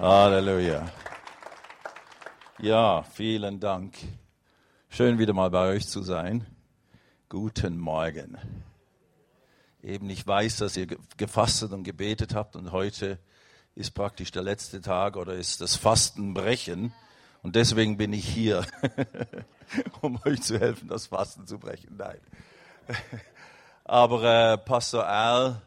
Halleluja. Ja, vielen Dank. Schön wieder mal bei euch zu sein. Guten Morgen. Eben, ich weiß, dass ihr gefastet und gebetet habt und heute ist praktisch der letzte Tag oder ist das Fastenbrechen. Und deswegen bin ich hier, um euch zu helfen, das Fasten zu brechen. Nein. Aber äh, Pastor Al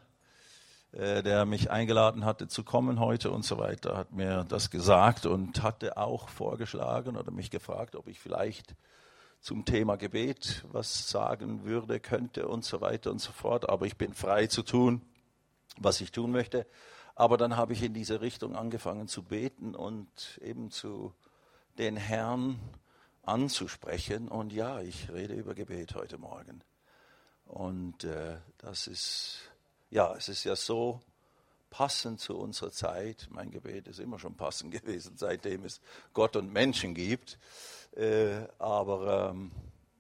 der mich eingeladen hatte zu kommen heute und so weiter, hat mir das gesagt und hatte auch vorgeschlagen oder mich gefragt, ob ich vielleicht zum Thema Gebet was sagen würde, könnte und so weiter und so fort. Aber ich bin frei zu tun, was ich tun möchte. Aber dann habe ich in diese Richtung angefangen zu beten und eben zu den Herrn anzusprechen. Und ja, ich rede über Gebet heute Morgen. Und äh, das ist ja, es ist ja so passend zu unserer Zeit. Mein Gebet ist immer schon passend gewesen, seitdem es Gott und Menschen gibt. Äh, aber ähm,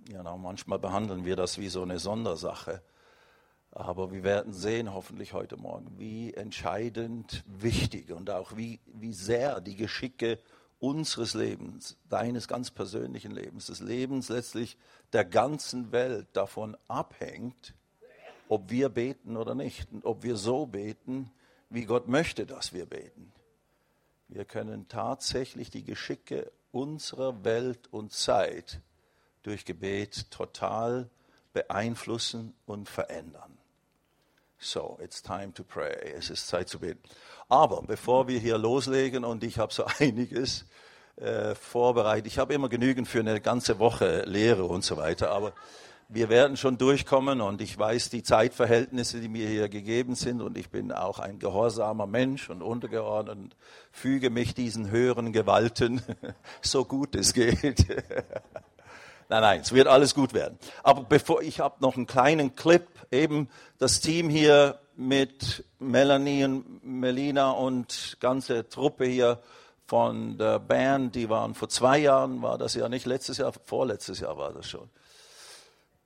ja, manchmal behandeln wir das wie so eine Sondersache. Aber wir werden sehen, hoffentlich heute Morgen, wie entscheidend wichtig und auch wie, wie sehr die Geschicke unseres Lebens, deines ganz persönlichen Lebens, des Lebens letztlich der ganzen Welt davon abhängt, ob wir beten oder nicht, ob wir so beten, wie Gott möchte, dass wir beten. Wir können tatsächlich die Geschicke unserer Welt und Zeit durch Gebet total beeinflussen und verändern. So, it's time to pray. Es ist Zeit zu beten. Aber bevor wir hier loslegen und ich habe so einiges äh, vorbereitet, ich habe immer genügend für eine ganze Woche Lehre und so weiter, aber wir werden schon durchkommen und ich weiß die Zeitverhältnisse, die mir hier gegeben sind und ich bin auch ein gehorsamer Mensch und untergeordnet und füge mich diesen höheren Gewalten so gut es geht. nein, nein, es wird alles gut werden. Aber bevor ich habe noch einen kleinen Clip, eben das Team hier mit Melanie und Melina und ganze Truppe hier von der Band, die waren vor zwei Jahren, war das ja nicht letztes Jahr, vorletztes Jahr war das schon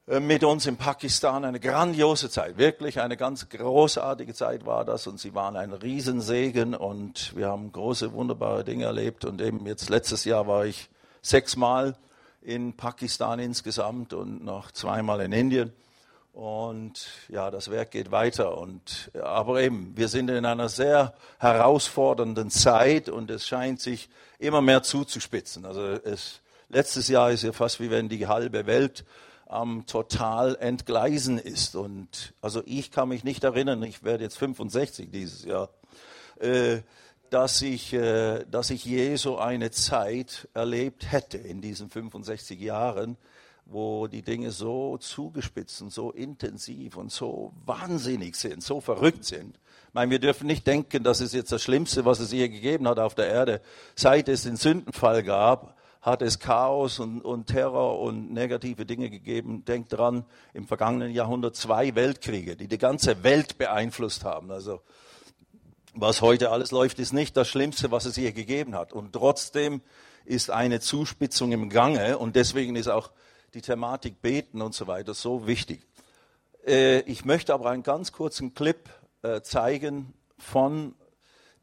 mit uns in Pakistan. Eine grandiose Zeit, wirklich eine ganz großartige Zeit war das. Und sie waren ein Riesensegen. Und wir haben große, wunderbare Dinge erlebt. Und eben jetzt letztes Jahr war ich sechsmal in Pakistan insgesamt und noch zweimal in Indien. Und ja, das Werk geht weiter. Und aber eben, wir sind in einer sehr herausfordernden Zeit. Und es scheint sich immer mehr zuzuspitzen. Also es, letztes Jahr ist ja fast wie wenn die halbe Welt am total entgleisen ist. Und also ich kann mich nicht erinnern, ich werde jetzt 65 dieses Jahr, äh, dass ich, äh, dass ich je so eine Zeit erlebt hätte in diesen 65 Jahren, wo die Dinge so zugespitzt und so intensiv und so wahnsinnig sind, so verrückt sind. Ich meine, wir dürfen nicht denken, das ist jetzt das Schlimmste, was es je gegeben hat auf der Erde, seit es den Sündenfall gab hat es Chaos und, und Terror und negative Dinge gegeben. Denkt dran, im vergangenen Jahrhundert zwei Weltkriege, die die ganze Welt beeinflusst haben. Also was heute alles läuft, ist nicht das Schlimmste, was es je gegeben hat. Und trotzdem ist eine Zuspitzung im Gange und deswegen ist auch die Thematik Beten und so weiter so wichtig. Äh, ich möchte aber einen ganz kurzen Clip äh, zeigen von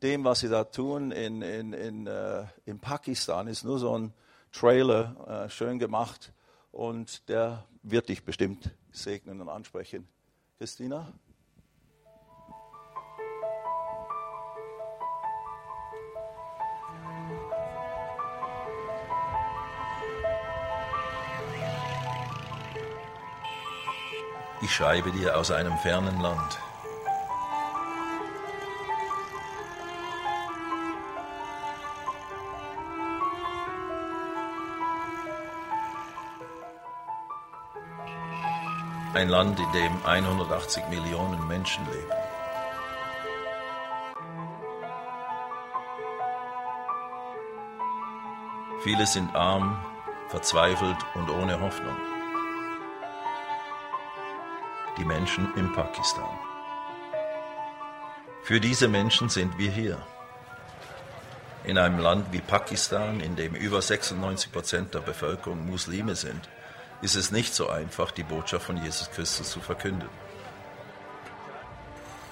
dem, was sie da tun in, in, in, äh, in Pakistan. Ist nur so ein Trailer äh, schön gemacht und der wird dich bestimmt segnen und ansprechen. Christina? Ich schreibe dir aus einem fernen Land. Ein Land, in dem 180 Millionen Menschen leben. Viele sind arm, verzweifelt und ohne Hoffnung. Die Menschen in Pakistan. Für diese Menschen sind wir hier. In einem Land wie Pakistan, in dem über 96 Prozent der Bevölkerung Muslime sind, ist es nicht so einfach, die Botschaft von Jesus Christus zu verkünden.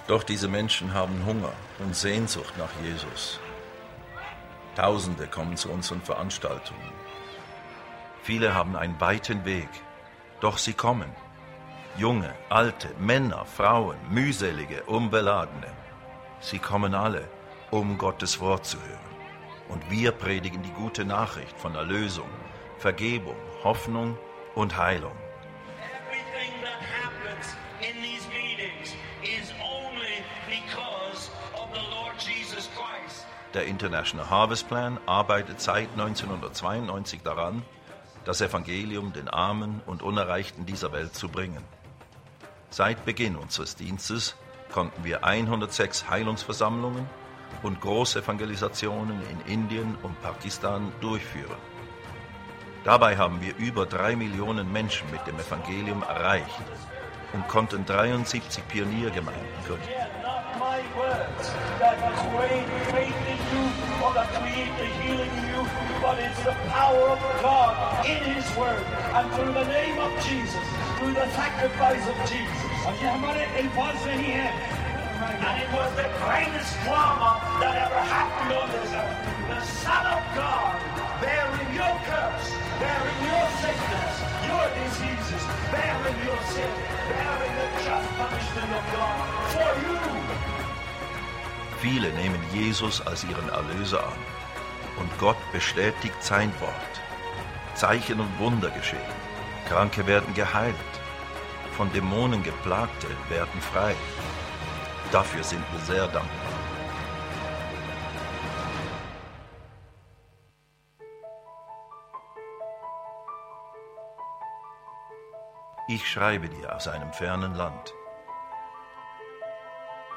Doch diese Menschen haben Hunger und Sehnsucht nach Jesus. Tausende kommen zu unseren Veranstaltungen. Viele haben einen weiten Weg, doch sie kommen. Junge, alte, Männer, Frauen, mühselige, unbeladene. Sie kommen alle, um Gottes Wort zu hören. Und wir predigen die gute Nachricht von Erlösung, Vergebung, Hoffnung und Heilung. Der International Harvest Plan arbeitet seit 1992 daran, das Evangelium den Armen und Unerreichten dieser Welt zu bringen. Seit Beginn unseres Dienstes konnten wir 106 Heilungsversammlungen und Großevangelisationen in Indien und Pakistan durchführen. Dabei haben wir über drei Millionen Menschen mit dem Evangelium erreicht und konnten 73 Pioniergemeinden gründen. And it was the greatest drama that ever happened on this earth. The Son of God bearing your sickness, your diseases, bearing your sin, bearing the just punishment of God for you. Viele nehmen Jesus als ihren Erlöser an und Gott bestätigt sein Wort. Zeichen und Wunder geschehen. Kranke werden geheilt. Von Dämonen geplagte werden frei. Dafür sind wir sehr dankbar. Ich schreibe dir aus einem fernen Land.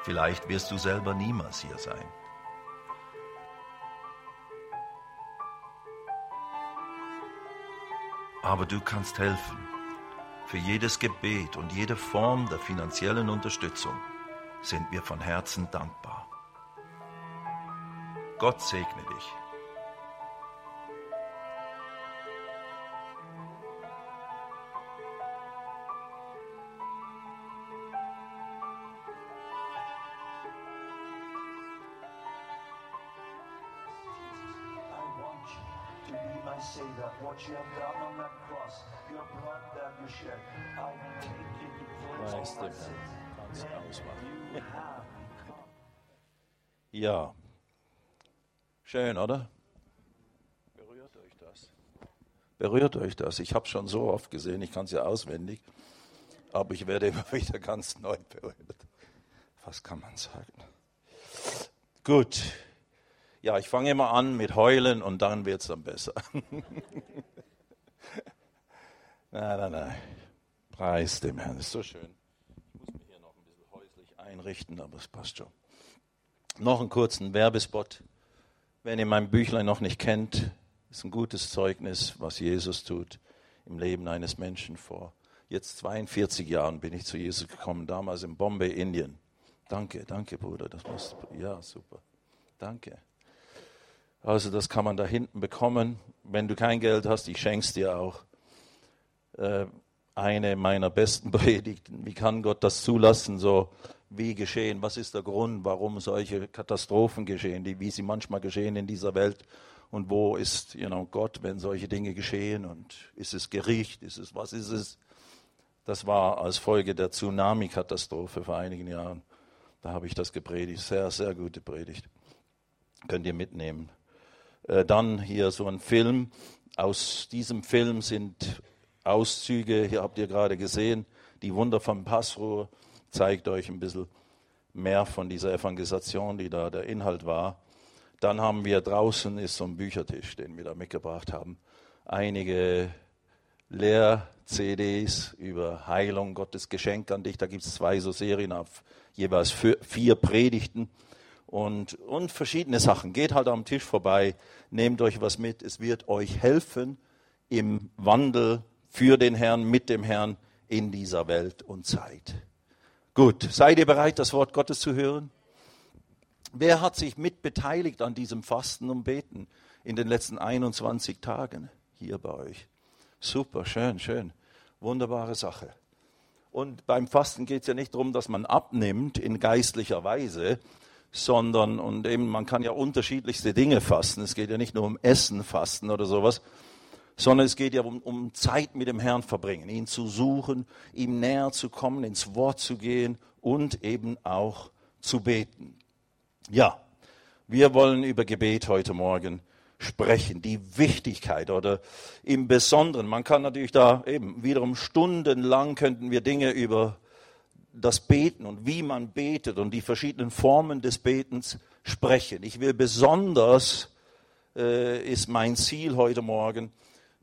Vielleicht wirst du selber niemals hier sein. Aber du kannst helfen. Für jedes Gebet und jede Form der finanziellen Unterstützung sind wir von Herzen dankbar. Gott segne dich. Ja, schön, oder? Berührt euch das? Berührt euch das? Ich habe schon so oft gesehen, ich kann es ja auswendig, aber ich werde immer wieder ganz neu berührt. Was kann man sagen? Gut. Ja, ich fange immer an mit Heulen und dann wird es dann besser. nein, nein, nein. Preis dem Herrn. Ist so schön. Ich muss mich hier noch ein bisschen häuslich einrichten, aber es passt schon. Noch einen kurzen Werbespot. Wenn ihr mein Büchlein noch nicht kennt, ist ein gutes Zeugnis, was Jesus tut im Leben eines Menschen. Vor jetzt 42 Jahren bin ich zu Jesus gekommen, damals in Bombay, Indien. Danke, danke, Bruder. Das musst du, ja, super. Danke. Also das kann man da hinten bekommen. Wenn du kein Geld hast, ich schenk's dir auch. Äh, eine meiner besten Predigten. Wie kann Gott das zulassen? So wie geschehen? Was ist der Grund, warum solche Katastrophen geschehen, die, wie sie manchmal geschehen in dieser Welt? Und wo ist you know, Gott, wenn solche Dinge geschehen? Und ist es Gericht? Ist es was ist es? Das war als Folge der Tsunami-Katastrophe vor einigen Jahren. Da habe ich das gepredigt. Sehr, sehr gute Predigt. Könnt ihr mitnehmen. Äh, dann hier so ein Film. Aus diesem Film sind Auszüge, hier habt ihr gerade gesehen, die Wunder vom Passrohr zeigt euch ein bisschen mehr von dieser Evangelisation, die da der Inhalt war. Dann haben wir draußen ist so ein Büchertisch, den wir da mitgebracht haben. Einige Lehr-CDs über Heilung, Gottes Geschenk an dich. Da gibt es zwei so Serien auf jeweils vier, Predigten und, und verschiedene Sachen. Geht halt am Tisch vorbei, nehmt euch was mit. Es wird euch helfen im Wandel für den Herrn, mit dem Herrn in dieser Welt und Zeit. Gut, seid ihr bereit, das Wort Gottes zu hören? Wer hat sich mit beteiligt an diesem Fasten und Beten in den letzten 21 Tagen hier bei euch? Super, schön, schön. Wunderbare Sache. Und beim Fasten geht es ja nicht darum, dass man abnimmt in geistlicher Weise, sondern, und eben man kann ja unterschiedlichste Dinge fasten. Es geht ja nicht nur um Essen fasten oder sowas, sondern es geht ja um, um Zeit mit dem Herrn verbringen, ihn zu suchen, ihm näher zu kommen, ins Wort zu gehen und eben auch zu beten. Ja, wir wollen über Gebet heute Morgen sprechen, die Wichtigkeit oder im Besonderen. Man kann natürlich da eben wiederum stundenlang könnten wir Dinge über das Beten und wie man betet und die verschiedenen Formen des Betens sprechen. Ich will besonders, äh, ist mein Ziel heute Morgen,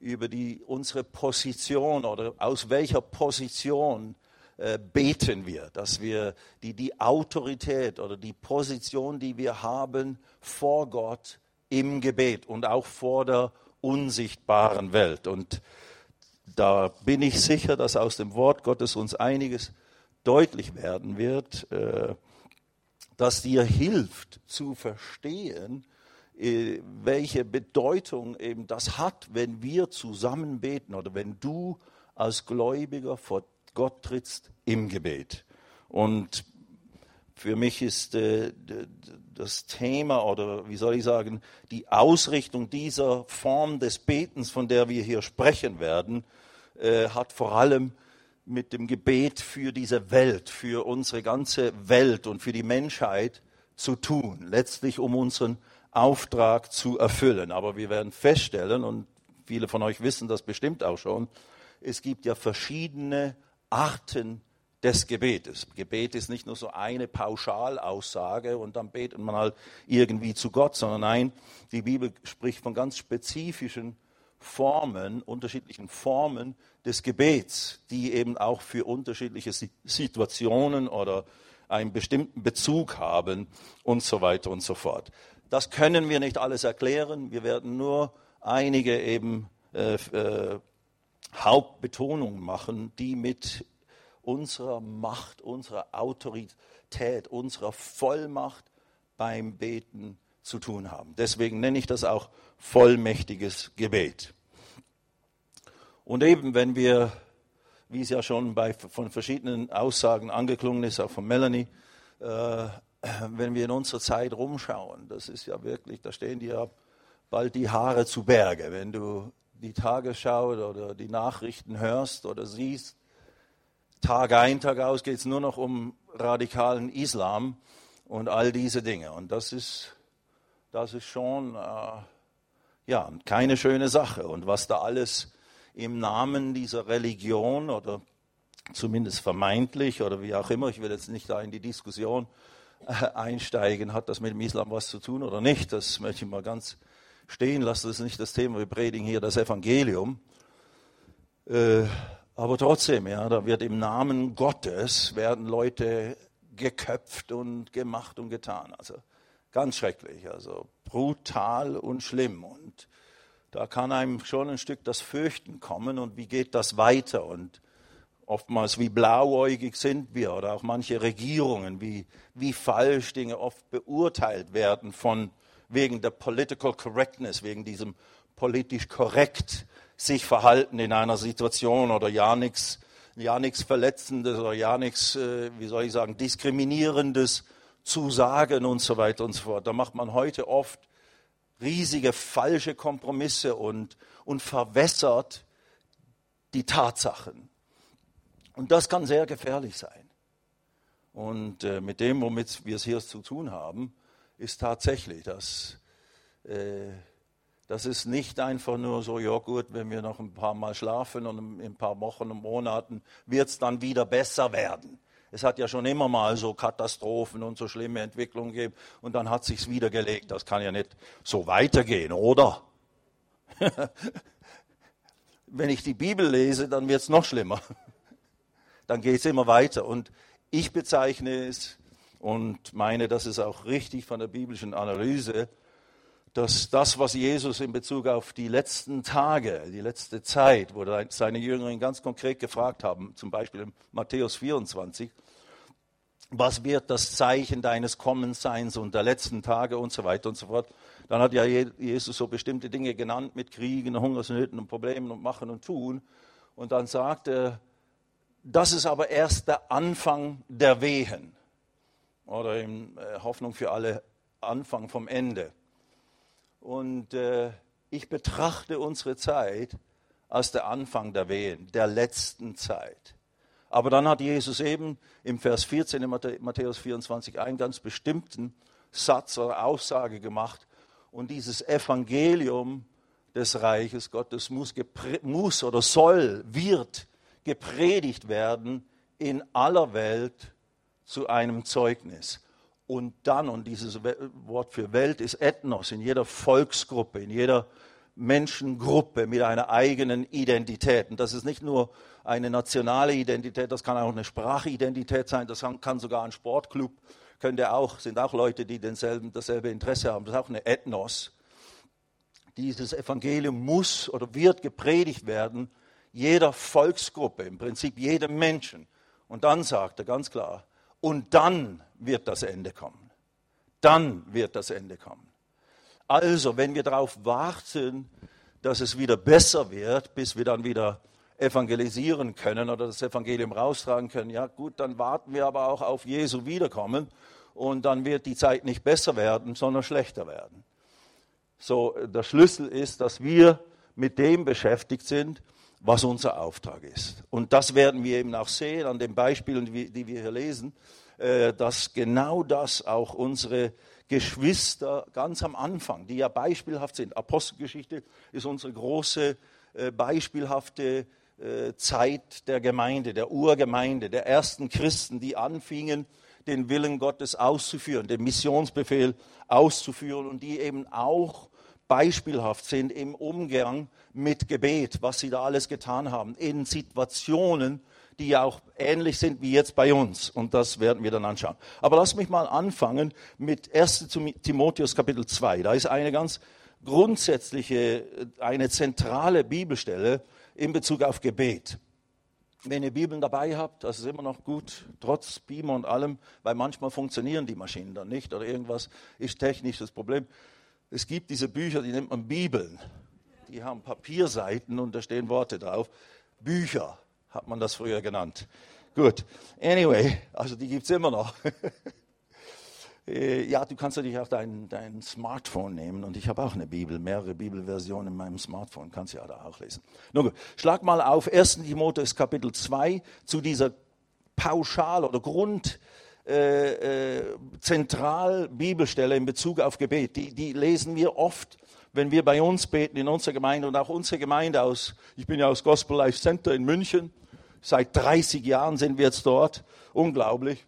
über die, unsere Position oder aus welcher Position äh, beten wir, dass wir die, die Autorität oder die Position, die wir haben vor Gott im Gebet und auch vor der unsichtbaren Welt. Und da bin ich sicher, dass aus dem Wort Gottes uns einiges deutlich werden wird, äh, das dir hilft zu verstehen, welche Bedeutung eben das hat, wenn wir zusammen beten oder wenn du als Gläubiger vor Gott trittst im Gebet. Und für mich ist äh, das Thema oder wie soll ich sagen, die Ausrichtung dieser Form des Betens, von der wir hier sprechen werden, äh, hat vor allem mit dem Gebet für diese Welt, für unsere ganze Welt und für die Menschheit zu tun. Letztlich um unseren Auftrag zu erfüllen. Aber wir werden feststellen, und viele von euch wissen das bestimmt auch schon, es gibt ja verschiedene Arten des Gebetes. Gebet ist nicht nur so eine Pauschalaussage und dann betet man halt irgendwie zu Gott, sondern nein, die Bibel spricht von ganz spezifischen Formen, unterschiedlichen Formen des Gebets, die eben auch für unterschiedliche Situationen oder einen bestimmten Bezug haben und so weiter und so fort. Das können wir nicht alles erklären. Wir werden nur einige eben äh, äh, Hauptbetonungen machen, die mit unserer Macht, unserer Autorität, unserer Vollmacht beim Beten zu tun haben. Deswegen nenne ich das auch vollmächtiges Gebet. Und eben, wenn wir, wie es ja schon bei, von verschiedenen Aussagen angeklungen ist, auch von Melanie, äh, wenn wir in unserer Zeit rumschauen, das ist ja wirklich, da stehen dir bald die Haare zu Berge. Wenn du die Tagesschau oder die Nachrichten hörst oder siehst, Tag ein, Tag aus geht es nur noch um radikalen Islam und all diese Dinge. Und das ist, das ist schon äh, ja, keine schöne Sache. Und was da alles im Namen dieser Religion oder zumindest vermeintlich oder wie auch immer, ich will jetzt nicht da in die Diskussion einsteigen, hat das mit dem Islam was zu tun oder nicht, das möchte ich mal ganz stehen lassen, das ist nicht das Thema, wir predigen hier das Evangelium. Äh, aber trotzdem, ja, da wird im Namen Gottes werden Leute geköpft und gemacht und getan. Also ganz schrecklich, also brutal und schlimm. Und da kann einem schon ein Stück das Fürchten kommen und wie geht das weiter? Und oftmals wie blauäugig sind wir oder auch manche Regierungen, wie, wie falsch Dinge oft beurteilt werden von wegen der Political Correctness, wegen diesem politisch korrekt sich verhalten in einer Situation oder ja nichts ja Verletzendes oder ja nichts, äh, wie soll ich sagen, Diskriminierendes zu sagen und so weiter und so fort. Da macht man heute oft riesige falsche Kompromisse und, und verwässert die Tatsachen. Und das kann sehr gefährlich sein. Und äh, mit dem, womit wir es hier zu tun haben, ist tatsächlich, dass äh, das ist nicht einfach nur so, ja gut, wenn wir noch ein paar Mal schlafen und in ein paar Wochen und Monaten wird es dann wieder besser werden. Es hat ja schon immer mal so Katastrophen und so schlimme Entwicklungen gegeben und dann hat sich's wieder gelegt. Das kann ja nicht so weitergehen, oder? wenn ich die Bibel lese, dann wird es noch schlimmer dann geht es immer weiter. Und ich bezeichne es und meine, das ist auch richtig von der biblischen Analyse, dass das, was Jesus in Bezug auf die letzten Tage, die letzte Zeit, wo seine Jünger ihn ganz konkret gefragt haben, zum Beispiel in Matthäus 24, was wird das Zeichen deines Kommensseins und der letzten Tage und so weiter und so fort. Dann hat ja Jesus so bestimmte Dinge genannt mit Kriegen, Hungersnöten und Problemen und Machen und Tun. Und dann sagt er, das ist aber erst der Anfang der Wehen. oder in äh, Hoffnung für alle Anfang vom Ende. Und äh, ich betrachte unsere Zeit als der Anfang der Wehen, der letzten Zeit. Aber dann hat Jesus eben im Vers 14 in Matthäus 24 einen ganz bestimmten Satz oder Aussage gemacht. Und dieses Evangelium des Reiches Gottes muss, muss oder soll, wird gepredigt werden in aller Welt zu einem Zeugnis. Und dann, und dieses Wort für Welt ist Ethnos, in jeder Volksgruppe, in jeder Menschengruppe mit einer eigenen Identität. Und das ist nicht nur eine nationale Identität, das kann auch eine Sprachidentität sein, das kann sogar ein Sportclub, könnte auch, sind auch Leute, die denselben, dasselbe Interesse haben. Das ist auch eine Ethnos. Dieses Evangelium muss oder wird gepredigt werden, jeder Volksgruppe, im Prinzip jedem Menschen. Und dann sagt er ganz klar, und dann wird das Ende kommen. Dann wird das Ende kommen. Also, wenn wir darauf warten, dass es wieder besser wird, bis wir dann wieder evangelisieren können oder das Evangelium raustragen können, ja gut, dann warten wir aber auch auf Jesu Wiederkommen und dann wird die Zeit nicht besser werden, sondern schlechter werden. So, der Schlüssel ist, dass wir mit dem beschäftigt sind, was unser Auftrag ist. Und das werden wir eben auch sehen an den Beispielen, die wir hier lesen, äh, dass genau das auch unsere Geschwister ganz am Anfang, die ja beispielhaft sind. Apostelgeschichte ist unsere große äh, beispielhafte äh, Zeit der Gemeinde, der Urgemeinde, der ersten Christen, die anfingen, den Willen Gottes auszuführen, den Missionsbefehl auszuführen und die eben auch beispielhaft sind im Umgang mit Gebet, was sie da alles getan haben, in Situationen, die ja auch ähnlich sind wie jetzt bei uns. Und das werden wir dann anschauen. Aber lass mich mal anfangen mit 1 Timotheus Kapitel 2. Da ist eine ganz grundsätzliche, eine zentrale Bibelstelle in Bezug auf Gebet. Wenn ihr Bibeln dabei habt, das ist immer noch gut, trotz Beamer und allem, weil manchmal funktionieren die Maschinen dann nicht oder irgendwas ist technisch das Problem. Es gibt diese Bücher, die nennt man Bibeln. Die haben Papierseiten und da stehen Worte drauf. Bücher hat man das früher genannt. Gut, anyway, also die gibt es immer noch. Äh, ja, du kannst natürlich auch dein, dein Smartphone nehmen und ich habe auch eine Bibel, mehrere Bibelversionen in meinem Smartphone, kannst du ja da auch lesen. Nun gut, schlag mal auf 1. Timotheus Kapitel 2 zu dieser Pauschal- oder Grund, äh, äh, zentral Bibelstelle in Bezug auf Gebet. Die, die lesen wir oft, wenn wir bei uns beten in unserer Gemeinde und auch unsere Gemeinde aus, ich bin ja aus Gospel Life Center in München, seit 30 Jahren sind wir jetzt dort, unglaublich.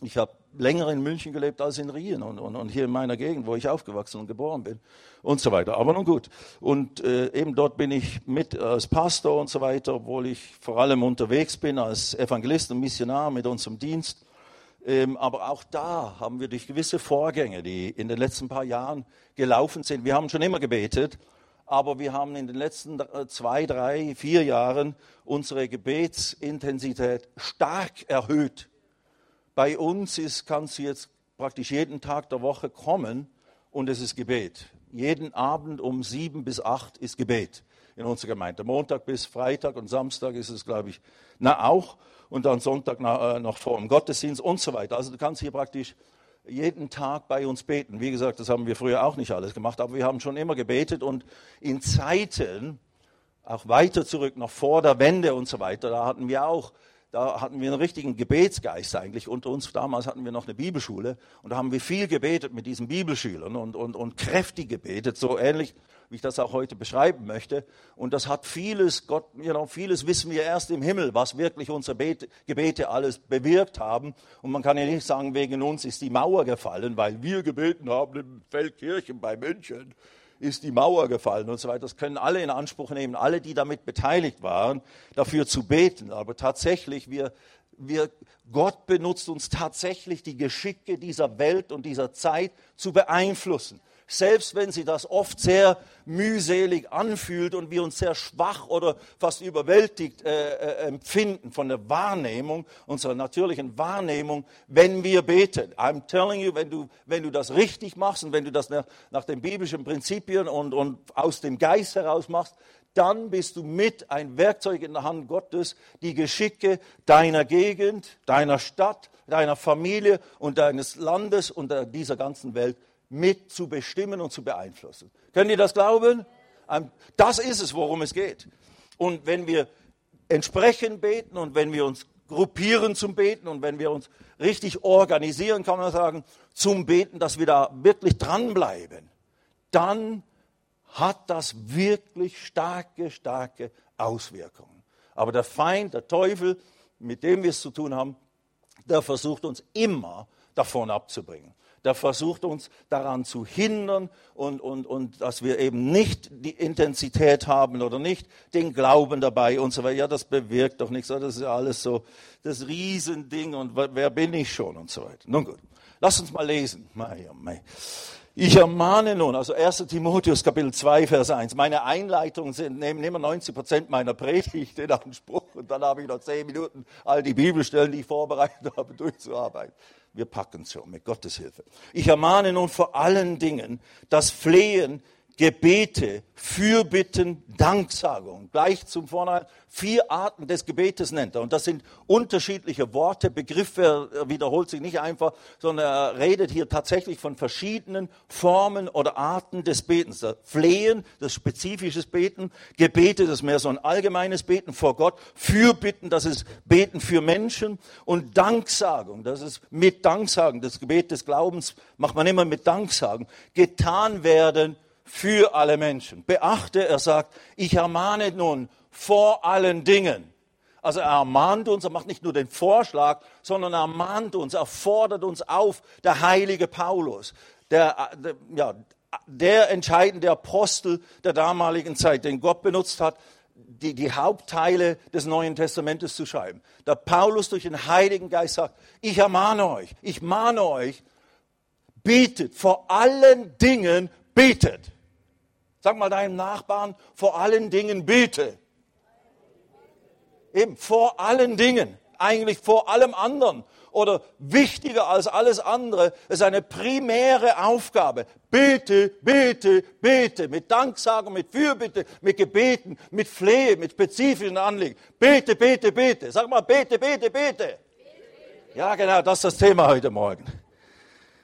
Ich habe länger in München gelebt als in Rien und, und, und, hier in meiner Gegend, wo ich aufgewachsen und geboren bin und so weiter. Aber nun gut. Und äh, eben dort bin ich mit als Pastor und so weiter, obwohl ich vor allem unterwegs bin als Evangelist und Missionar mit unserem Dienst. Ähm, aber auch da haben wir durch gewisse Vorgänge, die in den letzten paar Jahren gelaufen sind, wir haben schon immer gebetet, aber wir haben in den letzten äh, zwei, drei, vier Jahren unsere Gebetsintensität stark erhöht. Bei uns ist, kannst du jetzt praktisch jeden Tag der Woche kommen und es ist Gebet. Jeden Abend um sieben bis acht ist Gebet in unserer Gemeinde. Montag bis Freitag und Samstag ist es, glaube ich, na auch. Und dann Sonntag äh, noch vor dem Gottesdienst und so weiter. Also du kannst hier praktisch jeden Tag bei uns beten. Wie gesagt, das haben wir früher auch nicht alles gemacht, aber wir haben schon immer gebetet und in Zeiten, auch weiter zurück, noch vor der Wende und so weiter, da hatten wir auch da hatten wir einen richtigen Gebetsgeist eigentlich unter uns. Damals hatten wir noch eine Bibelschule und da haben wir viel gebetet mit diesen Bibelschülern und, und, und kräftig gebetet, so ähnlich wie ich das auch heute beschreiben möchte. Und das hat vieles, Gott, know, vieles wissen wir erst im Himmel, was wirklich unsere Bete, Gebete alles bewirkt haben. Und man kann ja nicht sagen, wegen uns ist die Mauer gefallen, weil wir gebeten haben im Feldkirchen bei München ist die Mauer gefallen und so weiter. Das können alle in Anspruch nehmen, alle, die damit beteiligt waren, dafür zu beten. Aber tatsächlich, wir, wir, Gott benutzt uns tatsächlich die Geschicke dieser Welt und dieser Zeit zu beeinflussen selbst wenn sie das oft sehr mühselig anfühlt und wir uns sehr schwach oder fast überwältigt äh, äh, empfinden von der Wahrnehmung, unserer natürlichen Wahrnehmung, wenn wir beten. I'm telling you, wenn du, wenn du das richtig machst und wenn du das nach, nach den biblischen Prinzipien und, und aus dem Geist heraus machst, dann bist du mit ein Werkzeug in der Hand Gottes, die Geschicke deiner Gegend, deiner Stadt, deiner Familie und deines Landes und dieser ganzen Welt mit zu bestimmen und zu beeinflussen. Könnt ihr das glauben? Das ist es, worum es geht. Und wenn wir entsprechend beten und wenn wir uns gruppieren zum Beten und wenn wir uns richtig organisieren, kann man sagen, zum Beten, dass wir da wirklich dranbleiben, dann hat das wirklich starke, starke Auswirkungen. Aber der Feind, der Teufel, mit dem wir es zu tun haben, der versucht uns immer davon abzubringen der versucht uns daran zu hindern und, und, und dass wir eben nicht die Intensität haben oder nicht den Glauben dabei und so weiter. Ja, das bewirkt doch nichts. Das ist ja alles so das Riesending und wer bin ich schon und so weiter. Nun gut, lass uns mal lesen. Ich ermahne nun, also 1 Timotheus Kapitel 2, Vers 1. Meine Einleitungen sind, nehmen immer 90 Prozent meiner Predigt in Anspruch und dann habe ich noch 10 Minuten, all die Bibelstellen, die ich vorbereitet habe, durchzuarbeiten. Wir packen es schon mit Gottes Hilfe. Ich ermahne nun vor allen Dingen das Flehen Gebete, Fürbitten, Danksagung. Gleich zum Vornherein vier Arten des Gebetes nennt er. Und das sind unterschiedliche Worte, Begriffe, er wiederholt sich nicht einfach, sondern er redet hier tatsächlich von verschiedenen Formen oder Arten des Betens. Das Flehen, das spezifisches Beten, Gebete, das ist mehr so ein allgemeines Beten vor Gott, Fürbitten, das ist Beten für Menschen und Danksagung, das ist mit Danksagen, das Gebet des Glaubens macht man immer mit Danksagen, getan werden für alle Menschen. Beachte, er sagt, ich ermahne nun vor allen Dingen. Also er ermahnt uns, er macht nicht nur den Vorschlag, sondern er ermahnt uns, er fordert uns auf, der heilige Paulus, der, der, ja, der entscheidende Apostel der damaligen Zeit, den Gott benutzt hat, die, die Hauptteile des Neuen Testamentes zu schreiben. Der Paulus durch den Heiligen Geist sagt, ich ermahne euch, ich mahne euch, betet, vor allen Dingen betet. Sag mal deinem Nachbarn, vor allen Dingen bete. Eben, vor allen Dingen, eigentlich vor allem anderen oder wichtiger als alles andere, ist eine primäre Aufgabe. Bete, bete, bete, mit Danksagung, mit Fürbitte, mit Gebeten, mit Flehe, mit spezifischen Anliegen. Bete, bete, bete. Sag mal, bete, bete, bete. Ja, genau, das ist das Thema heute Morgen.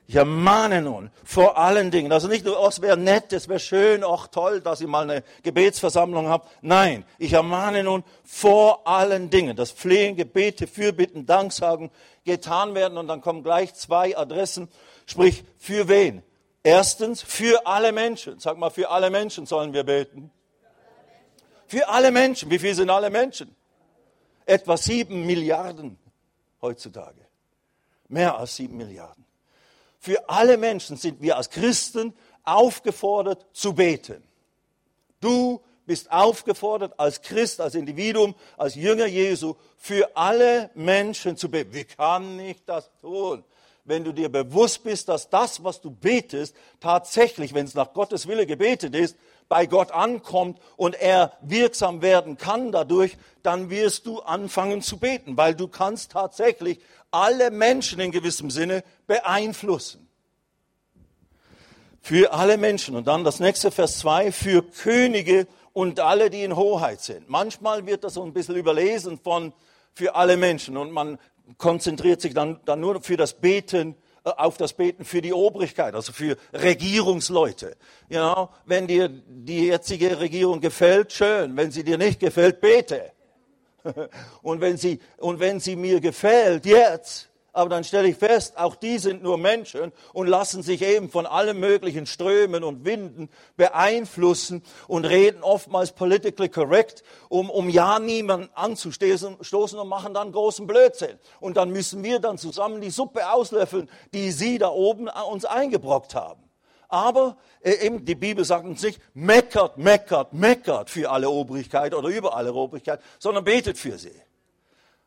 Ich ermahne nun vor allen Dingen, also nicht nur, oh, es wäre nett, es wäre schön, auch toll, dass ich mal eine Gebetsversammlung habe. Nein, ich ermahne nun vor allen Dingen, dass Flehen, Gebete, Fürbitten, Danksagen getan werden und dann kommen gleich zwei Adressen, sprich für wen? Erstens für alle Menschen. Sag mal, für alle Menschen sollen wir beten. Für alle Menschen. Wie viel sind alle Menschen? Etwa sieben Milliarden heutzutage. Mehr als sieben Milliarden. Für alle Menschen sind wir als Christen aufgefordert zu beten. Du bist aufgefordert als Christ, als Individuum, als Jünger Jesu, für alle Menschen zu beten. Wie kann ich das tun? Wenn du dir bewusst bist, dass das, was du betest, tatsächlich, wenn es nach Gottes Wille gebetet ist, bei Gott ankommt und er wirksam werden kann dadurch, dann wirst du anfangen zu beten, weil du kannst tatsächlich alle Menschen in gewissem Sinne beeinflussen. Für alle Menschen. Und dann das nächste Vers 2, für Könige und alle, die in Hoheit sind. Manchmal wird das so ein bisschen überlesen von für alle Menschen und man konzentriert sich dann, dann nur für das Beten auf das Beten für die Obrigkeit, also für Regierungsleute. Ja, wenn dir die jetzige Regierung gefällt, schön. Wenn sie dir nicht gefällt, bete. Und wenn sie, und wenn sie mir gefällt, jetzt, aber dann stelle ich fest, auch die sind nur Menschen und lassen sich eben von allen möglichen Strömen und Winden beeinflussen und reden oftmals politically correct, um, um ja niemanden anzustoßen und machen dann großen Blödsinn. Und dann müssen wir dann zusammen die Suppe auslöffeln, die sie da oben uns eingebrockt haben. Aber äh, eben die Bibel sagt uns nicht, meckert, meckert, meckert für alle Obrigkeit oder über alle Obrigkeit, sondern betet für sie.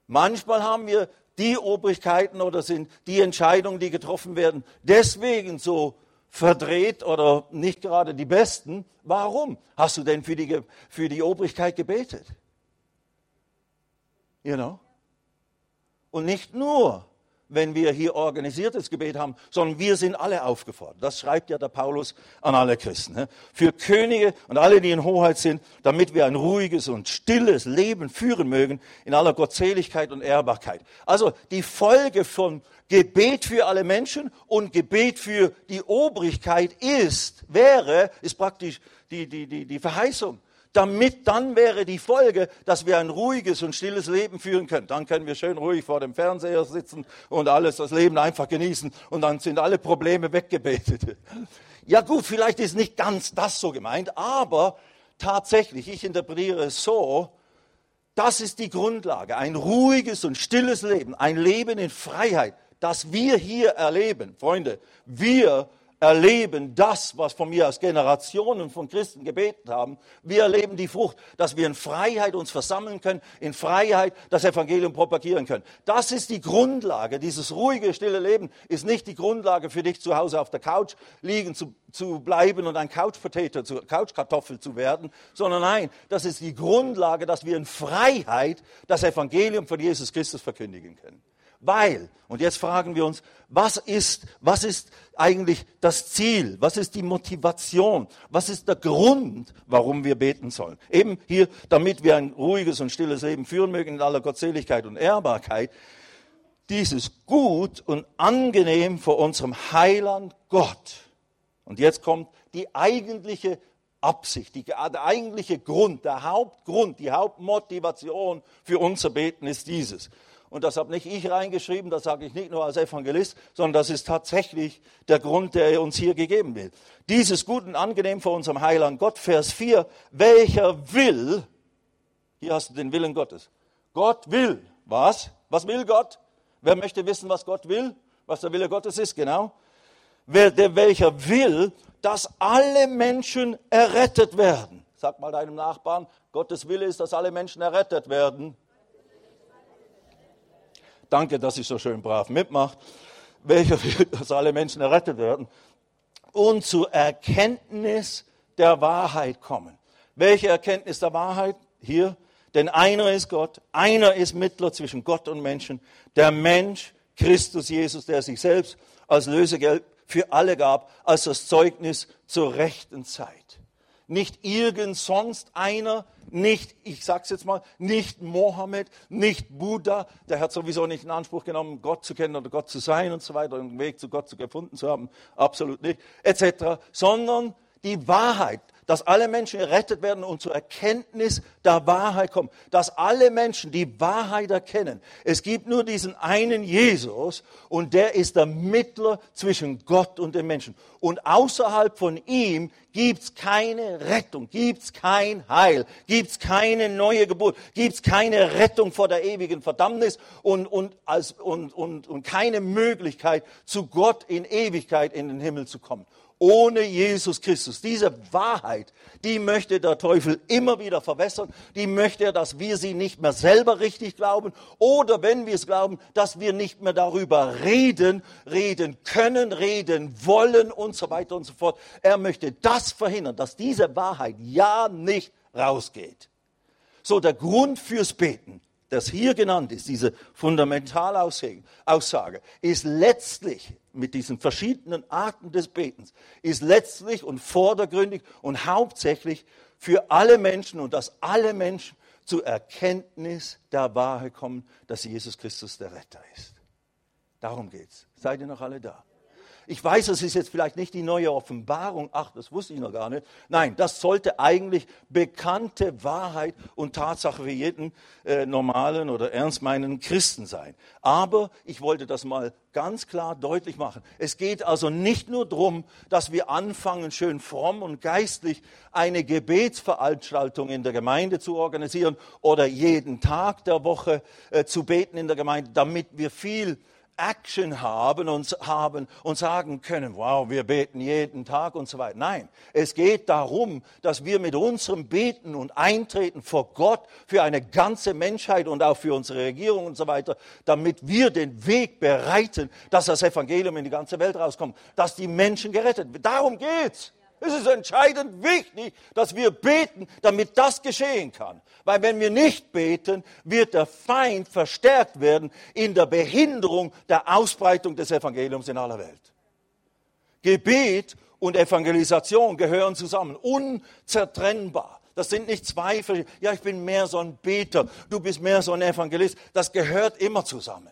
Manchmal haben wir die Obrigkeiten oder sind die Entscheidungen, die getroffen werden, deswegen so verdreht oder nicht gerade die besten. Warum hast du denn für die, für die Obrigkeit gebetet? You know? Und nicht nur wenn wir hier organisiertes Gebet haben, sondern wir sind alle aufgefordert. Das schreibt ja der Paulus an alle Christen. Ne? Für Könige und alle, die in Hoheit sind, damit wir ein ruhiges und stilles Leben führen mögen in aller Gottseligkeit und Ehrbarkeit. Also die Folge von Gebet für alle Menschen und Gebet für die Obrigkeit ist, wäre, ist praktisch die, die, die, die Verheißung damit dann wäre die Folge, dass wir ein ruhiges und stilles Leben führen können. Dann können wir schön ruhig vor dem Fernseher sitzen und alles, das Leben einfach genießen und dann sind alle Probleme weggebetet. Ja gut, vielleicht ist nicht ganz das so gemeint, aber tatsächlich, ich interpretiere es so, das ist die Grundlage, ein ruhiges und stilles Leben, ein Leben in Freiheit, das wir hier erleben. Freunde, wir erleben das, was von mir aus Generationen von Christen gebeten haben. Wir erleben die Frucht, dass wir in Freiheit uns versammeln können, in Freiheit das Evangelium propagieren können. Das ist die Grundlage. Dieses ruhige, stille Leben ist nicht die Grundlage für dich zu Hause auf der Couch liegen zu, zu bleiben und ein Couchpotato, zu, Couchkartoffel zu werden, sondern nein, das ist die Grundlage, dass wir in Freiheit das Evangelium von Jesus Christus verkündigen können. Weil, und jetzt fragen wir uns, was ist, was ist eigentlich das Ziel? Was ist die Motivation? Was ist der Grund, warum wir beten sollen? Eben hier, damit wir ein ruhiges und stilles Leben führen mögen in aller Gottseligkeit und Ehrbarkeit. Dies ist gut und angenehm vor unserem Heiland Gott. Und jetzt kommt die eigentliche Absicht, die, der eigentliche Grund, der Hauptgrund, die Hauptmotivation für unser Beten ist dieses. Und das habe nicht ich reingeschrieben, das sage ich nicht nur als Evangelist, sondern das ist tatsächlich der Grund, der uns hier gegeben wird. Dieses gut und angenehm vor unserem Heiland Gott, Vers 4, welcher will, hier hast du den Willen Gottes. Gott will, was? Was will Gott? Wer möchte wissen, was Gott will? Was der Wille Gottes ist, genau. Wer, der, welcher will, dass alle Menschen errettet werden. Sag mal deinem Nachbarn, Gottes Wille ist, dass alle Menschen errettet werden. Danke, dass ich so schön brav mitmacht. Welcher will, dass alle Menschen errettet werden und zur Erkenntnis der Wahrheit kommen. Welche Erkenntnis der Wahrheit? Hier, denn einer ist Gott, einer ist Mittler zwischen Gott und Menschen, der Mensch, Christus Jesus, der sich selbst als Lösegeld für alle gab, als das Zeugnis zur rechten Zeit. Nicht irgend sonst einer, nicht, ich sag's jetzt mal, nicht Mohammed, nicht Buddha, der hat sowieso nicht in Anspruch genommen, Gott zu kennen oder Gott zu sein und so weiter, einen Weg zu Gott gefunden zu haben, absolut nicht, etc., sondern die Wahrheit, dass alle Menschen errettet werden und zur Erkenntnis der Wahrheit kommen, dass alle Menschen die Wahrheit erkennen. Es gibt nur diesen einen Jesus und der ist der Mittler zwischen Gott und den Menschen. Und außerhalb von ihm gibt's keine Rettung, gibt's kein Heil, gibt's keine neue Geburt, gibt's keine Rettung vor der ewigen Verdammnis und, und, als, und, und, und keine Möglichkeit, zu Gott in Ewigkeit in den Himmel zu kommen ohne Jesus Christus. Diese Wahrheit, die möchte der Teufel immer wieder verwässern. Die möchte er, dass wir sie nicht mehr selber richtig glauben oder wenn wir es glauben, dass wir nicht mehr darüber reden, reden können, reden wollen und so weiter und so fort. Er möchte das verhindern, dass diese Wahrheit ja nicht rausgeht. So, der Grund fürs Beten das hier genannt ist, diese Fundamentalaussage, ist letztlich mit diesen verschiedenen Arten des Betens, ist letztlich und vordergründig und hauptsächlich für alle Menschen und dass alle Menschen zur Erkenntnis der Wahrheit kommen, dass Jesus Christus der Retter ist. Darum geht's. Seid ihr noch alle da? Ich weiß, es ist jetzt vielleicht nicht die neue Offenbarung, ach, das wusste ich noch gar nicht. Nein, das sollte eigentlich bekannte Wahrheit und Tatsache für jeden äh, normalen oder ernstmeinenden Christen sein. Aber ich wollte das mal ganz klar deutlich machen. Es geht also nicht nur darum, dass wir anfangen, schön fromm und geistlich eine Gebetsveranstaltung in der Gemeinde zu organisieren oder jeden Tag der Woche äh, zu beten in der Gemeinde, damit wir viel Action haben und, haben und sagen können, wow, wir beten jeden Tag und so weiter. Nein, es geht darum, dass wir mit unserem Beten und Eintreten vor Gott für eine ganze Menschheit und auch für unsere Regierung und so weiter, damit wir den Weg bereiten, dass das Evangelium in die ganze Welt rauskommt, dass die Menschen gerettet werden. Darum geht's. Es ist entscheidend wichtig, dass wir beten, damit das geschehen kann. Weil wenn wir nicht beten, wird der Feind verstärkt werden in der Behinderung der Ausbreitung des Evangeliums in aller Welt. Gebet und Evangelisation gehören zusammen, unzertrennbar. Das sind nicht zwei, ja, ich bin mehr so ein Beter, du bist mehr so ein Evangelist. Das gehört immer zusammen.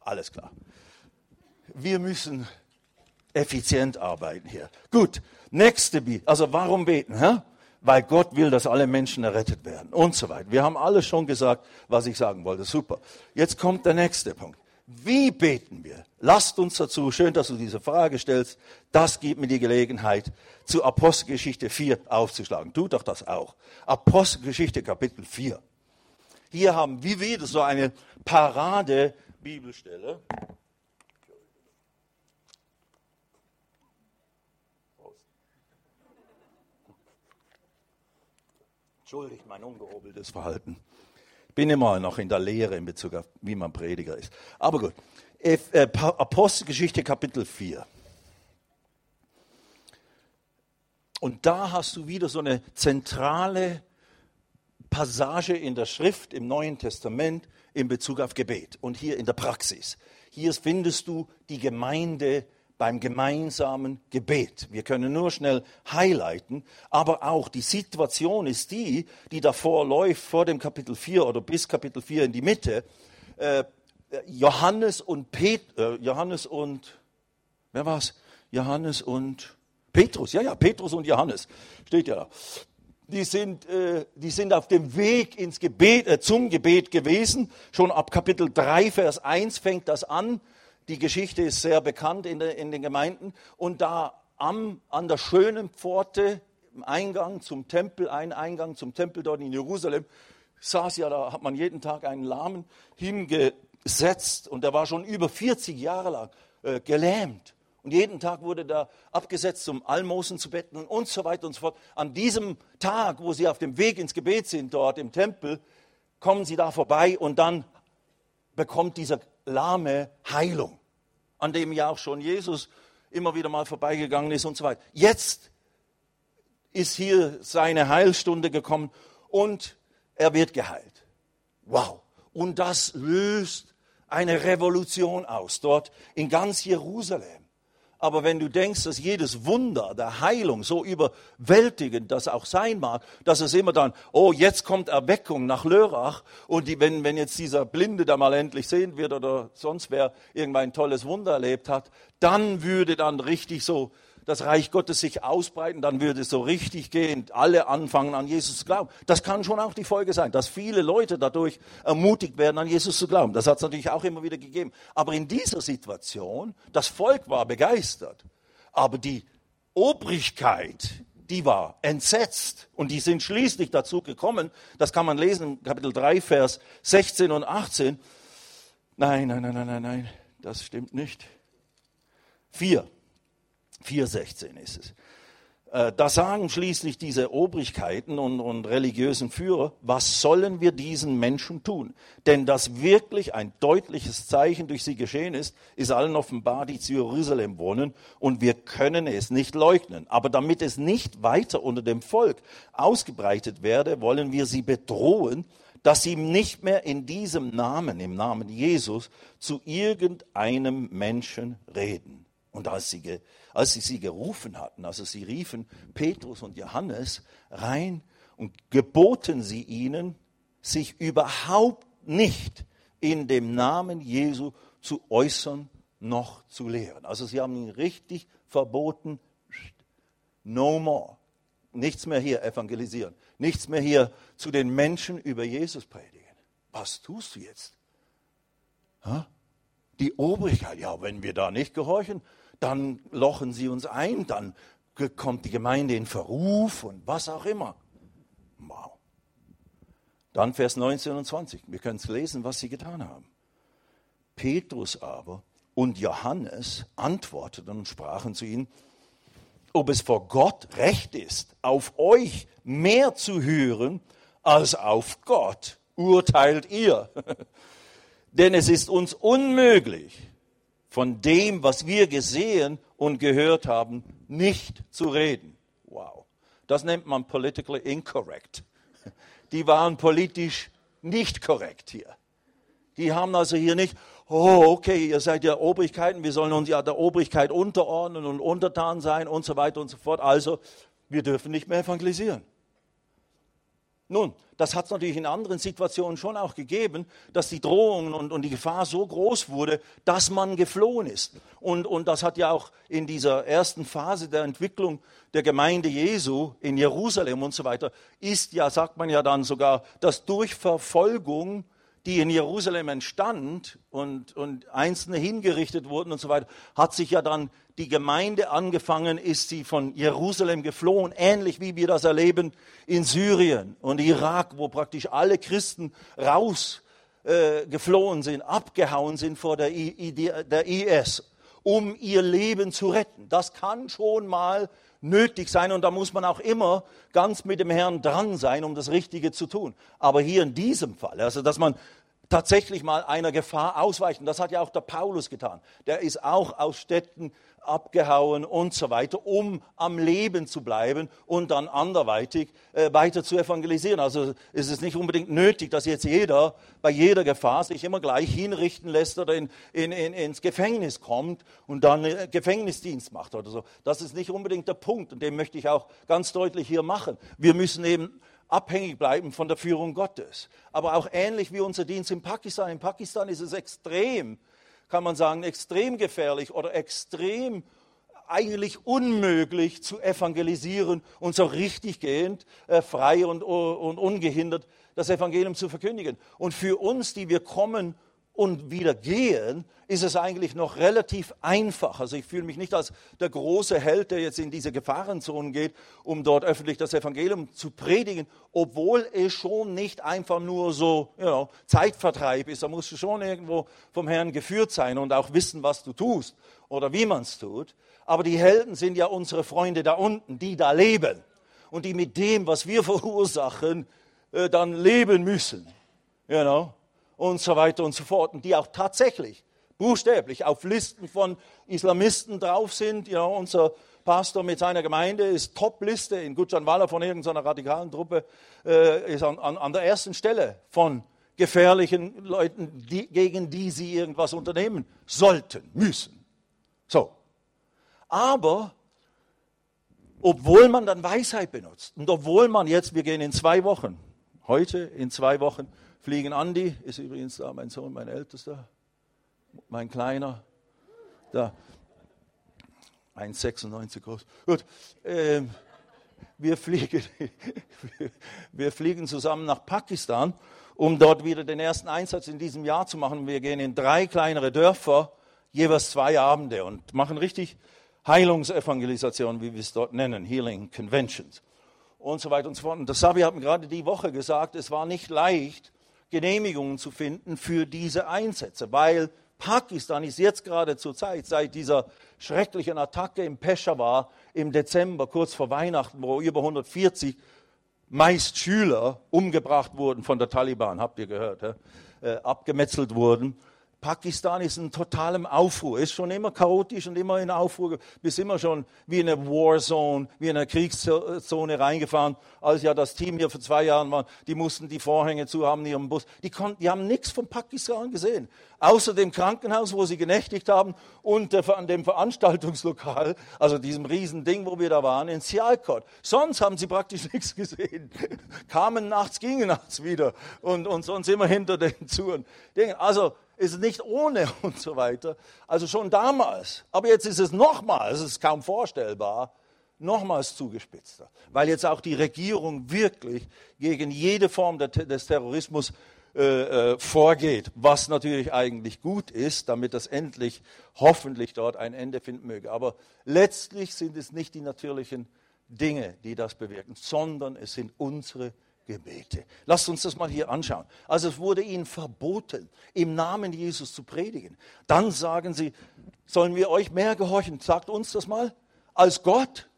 Alles klar. Wir müssen effizient arbeiten hier. Gut, nächste Bibel. Also warum beten? Hä? Weil Gott will, dass alle Menschen errettet werden und so weiter. Wir haben alles schon gesagt, was ich sagen wollte. Super. Jetzt kommt der nächste Punkt. Wie beten wir? Lasst uns dazu, schön, dass du diese Frage stellst, das gibt mir die Gelegenheit, zu Apostelgeschichte 4 aufzuschlagen. Tu doch das auch. Apostelgeschichte Kapitel 4. Hier haben wir wieder so eine Parade-Bibelstelle. Entschuldigt mein ungehobeltes Verhalten. Ich bin immer noch in der Lehre in Bezug auf, wie man Prediger ist. Aber gut. Äh, Apostelgeschichte Kapitel 4. Und da hast du wieder so eine zentrale Passage in der Schrift im Neuen Testament in Bezug auf Gebet und hier in der Praxis. Hier findest du die Gemeinde beim gemeinsamen Gebet. Wir können nur schnell highlighten, aber auch die Situation ist die, die davor läuft, vor dem Kapitel 4 oder bis Kapitel 4 in die Mitte. Äh, Johannes und Pet, äh, Johannes und, wer war's? Johannes und Petrus, ja, ja, Petrus und Johannes, steht ja da. Die sind, äh, die sind auf dem Weg ins Gebet, äh, zum Gebet gewesen. Schon ab Kapitel 3, Vers 1 fängt das an. Die Geschichte ist sehr bekannt in, der, in den Gemeinden. Und da am, an der schönen Pforte, im Eingang zum Tempel, ein Eingang zum Tempel dort in Jerusalem, saß ja, da hat man jeden Tag einen Lahmen hingesetzt und der war schon über 40 Jahre lang äh, gelähmt. Und jeden Tag wurde da abgesetzt, um Almosen zu betten und so weiter und so fort. An diesem Tag, wo sie auf dem Weg ins Gebet sind, dort im Tempel, kommen sie da vorbei und dann bekommt dieser lahme Heilung, an dem ja auch schon Jesus immer wieder mal vorbeigegangen ist und so weiter. Jetzt ist hier seine Heilstunde gekommen und er wird geheilt. Wow. Und das löst eine Revolution aus dort in ganz Jerusalem. Aber wenn du denkst, dass jedes Wunder der Heilung so überwältigend das auch sein mag, dass es immer dann, oh, jetzt kommt Erweckung nach Lörrach und die, wenn, wenn jetzt dieser Blinde da mal endlich sehen wird oder sonst wer irgendwann ein tolles Wunder erlebt hat, dann würde dann richtig so das Reich Gottes sich ausbreiten, dann würde es so richtig gehen, alle anfangen an Jesus zu glauben. Das kann schon auch die Folge sein, dass viele Leute dadurch ermutigt werden, an Jesus zu glauben. Das hat es natürlich auch immer wieder gegeben. Aber in dieser Situation, das Volk war begeistert, aber die Obrigkeit, die war entsetzt und die sind schließlich dazu gekommen, das kann man lesen, Kapitel 3, Vers 16 und 18. Nein, nein, nein, nein, nein, nein, das stimmt nicht. 4. 4,16 ist es. Äh, da sagen schließlich diese Obrigkeiten und, und, religiösen Führer, was sollen wir diesen Menschen tun? Denn dass wirklich ein deutliches Zeichen durch sie geschehen ist, ist allen offenbar, die zu Jerusalem wohnen, und wir können es nicht leugnen. Aber damit es nicht weiter unter dem Volk ausgebreitet werde, wollen wir sie bedrohen, dass sie nicht mehr in diesem Namen, im Namen Jesus, zu irgendeinem Menschen reden. Und als sie als sie sie gerufen hatten, also sie riefen Petrus und Johannes rein und geboten sie ihnen, sich überhaupt nicht in dem Namen Jesu zu äußern noch zu lehren. Also sie haben ihn richtig verboten, no more. Nichts mehr hier evangelisieren, nichts mehr hier zu den Menschen über Jesus predigen. Was tust du jetzt? Die Obrigkeit, ja, wenn wir da nicht gehorchen, dann lochen sie uns ein, dann kommt die Gemeinde in Verruf und was auch immer. Wow. Dann Vers 19 und 20. Wir können es lesen, was sie getan haben. Petrus aber und Johannes antworteten und sprachen zu ihnen, ob es vor Gott recht ist, auf euch mehr zu hören als auf Gott, urteilt ihr. Denn es ist uns unmöglich, von dem, was wir gesehen und gehört haben, nicht zu reden. Wow. Das nennt man politically incorrect. Die waren politisch nicht korrekt hier. Die haben also hier nicht, oh, okay, ihr seid ja Obrigkeiten, wir sollen uns ja der Obrigkeit unterordnen und untertan sein und so weiter und so fort. Also, wir dürfen nicht mehr evangelisieren. Nun, das hat es natürlich in anderen Situationen schon auch gegeben, dass die Drohung und, und, die Gefahr so groß wurde, dass man geflohen ist. Und, und das hat ja auch in dieser ersten Phase der Entwicklung der Gemeinde Jesu in Jerusalem und so weiter, ist ja, sagt man ja dann sogar, dass durch Verfolgung die in Jerusalem entstand und, und Einzelne hingerichtet wurden und so weiter, hat sich ja dann die Gemeinde angefangen, ist sie von Jerusalem geflohen, ähnlich wie wir das erleben in Syrien und Irak, wo praktisch alle Christen rausgeflohen äh, sind, abgehauen sind vor der, I, der IS, um ihr Leben zu retten. Das kann schon mal nötig sein und da muss man auch immer ganz mit dem Herrn dran sein, um das Richtige zu tun. Aber hier in diesem Fall, also dass man tatsächlich mal einer Gefahr ausweichen. Das hat ja auch der Paulus getan. Der ist auch aus Städten abgehauen und so weiter, um am Leben zu bleiben und dann anderweitig äh, weiter zu evangelisieren. Also ist es nicht unbedingt nötig, dass jetzt jeder bei jeder Gefahr sich immer gleich hinrichten lässt oder in, in, in, ins Gefängnis kommt und dann äh, Gefängnisdienst macht oder so. Das ist nicht unbedingt der Punkt und den möchte ich auch ganz deutlich hier machen. Wir müssen eben abhängig bleiben von der Führung Gottes. Aber auch ähnlich wie unser Dienst in Pakistan. In Pakistan ist es extrem, kann man sagen, extrem gefährlich oder extrem eigentlich unmöglich zu evangelisieren und so richtig gehend, äh, frei und, und ungehindert das Evangelium zu verkündigen. Und für uns, die wir kommen und wieder gehen, ist es eigentlich noch relativ einfach. Also ich fühle mich nicht als der große Held, der jetzt in diese Gefahrenzone geht, um dort öffentlich das Evangelium zu predigen, obwohl es schon nicht einfach nur so you know, Zeitvertreib ist. Da musst du schon irgendwo vom Herrn geführt sein und auch wissen, was du tust oder wie man es tut. Aber die Helden sind ja unsere Freunde da unten, die da leben und die mit dem, was wir verursachen, äh, dann leben müssen. You know? Und so weiter und so fort. Und die auch tatsächlich buchstäblich auf Listen von Islamisten drauf sind. Ja, unser Pastor mit seiner Gemeinde ist Top-Liste in Gujranwala von irgendeiner radikalen Truppe, äh, ist an, an, an, der ersten Stelle von gefährlichen Leuten, die, gegen die sie irgendwas unternehmen sollten, müssen. So. Aber obwohl man dann Weisheit benutzt und obwohl man jetzt, wir gehen in zwei Wochen, heute in zwei Wochen, fliegen Andi, ist übrigens da mein Sohn, mein Ältester, mein Kleiner, da, 1,96 groß. Gut, ähm, wir, fliegen, wir fliegen zusammen nach Pakistan, um dort wieder den ersten Einsatz in diesem Jahr zu machen. Wir gehen in drei kleinere Dörfer, jeweils zwei Abende und machen richtig Heilungsevangelisation, wie wir es dort nennen, Healing Conventions und so weiter und so fort. Und das Sabi hat mir gerade die Woche gesagt, es war nicht leicht, Genehmigungen zu finden für diese Einsätze, weil Pakistan ist jetzt gerade zur Zeit, seit dieser schrecklichen Attacke im Peshawar im Dezember, kurz vor Weihnachten, wo über 140 meist Schüler umgebracht wurden von der Taliban, habt ihr gehört, äh, abgemetzelt wurden. Pakistan ist in totalem Aufruhr, ist schon immer chaotisch und immer in Aufruhr, bis immer schon wie in eine Warzone, wie in eine Kriegszone reingefahren. Als ja das Team hier vor zwei Jahren war, die mussten die Vorhänge zu haben in ihrem Bus. Die, konnten, die haben nichts von Pakistan gesehen, außer dem Krankenhaus, wo sie genächtigt haben und der, an dem Veranstaltungslokal, also diesem riesen Ding, wo wir da waren, in Sialkot. Sonst haben sie praktisch nichts gesehen. Kamen nachts, gingen nachts wieder und, und sonst immer hinter den Zuren. Also ist nicht ohne und so weiter. Also schon damals. Aber jetzt ist es nochmals, es ist kaum vorstellbar, nochmals zugespitzter. Weil jetzt auch die Regierung wirklich gegen jede Form des Terrorismus äh, äh, vorgeht, was natürlich eigentlich gut ist, damit das endlich hoffentlich dort ein Ende finden möge. Aber letztlich sind es nicht die natürlichen Dinge, die das bewirken, sondern es sind unsere Gebete. Lasst uns das mal hier anschauen. Also es wurde ihnen verboten, im Namen Jesus zu predigen. Dann sagen sie, sollen wir euch mehr gehorchen? Sagt uns das mal. Als Gott?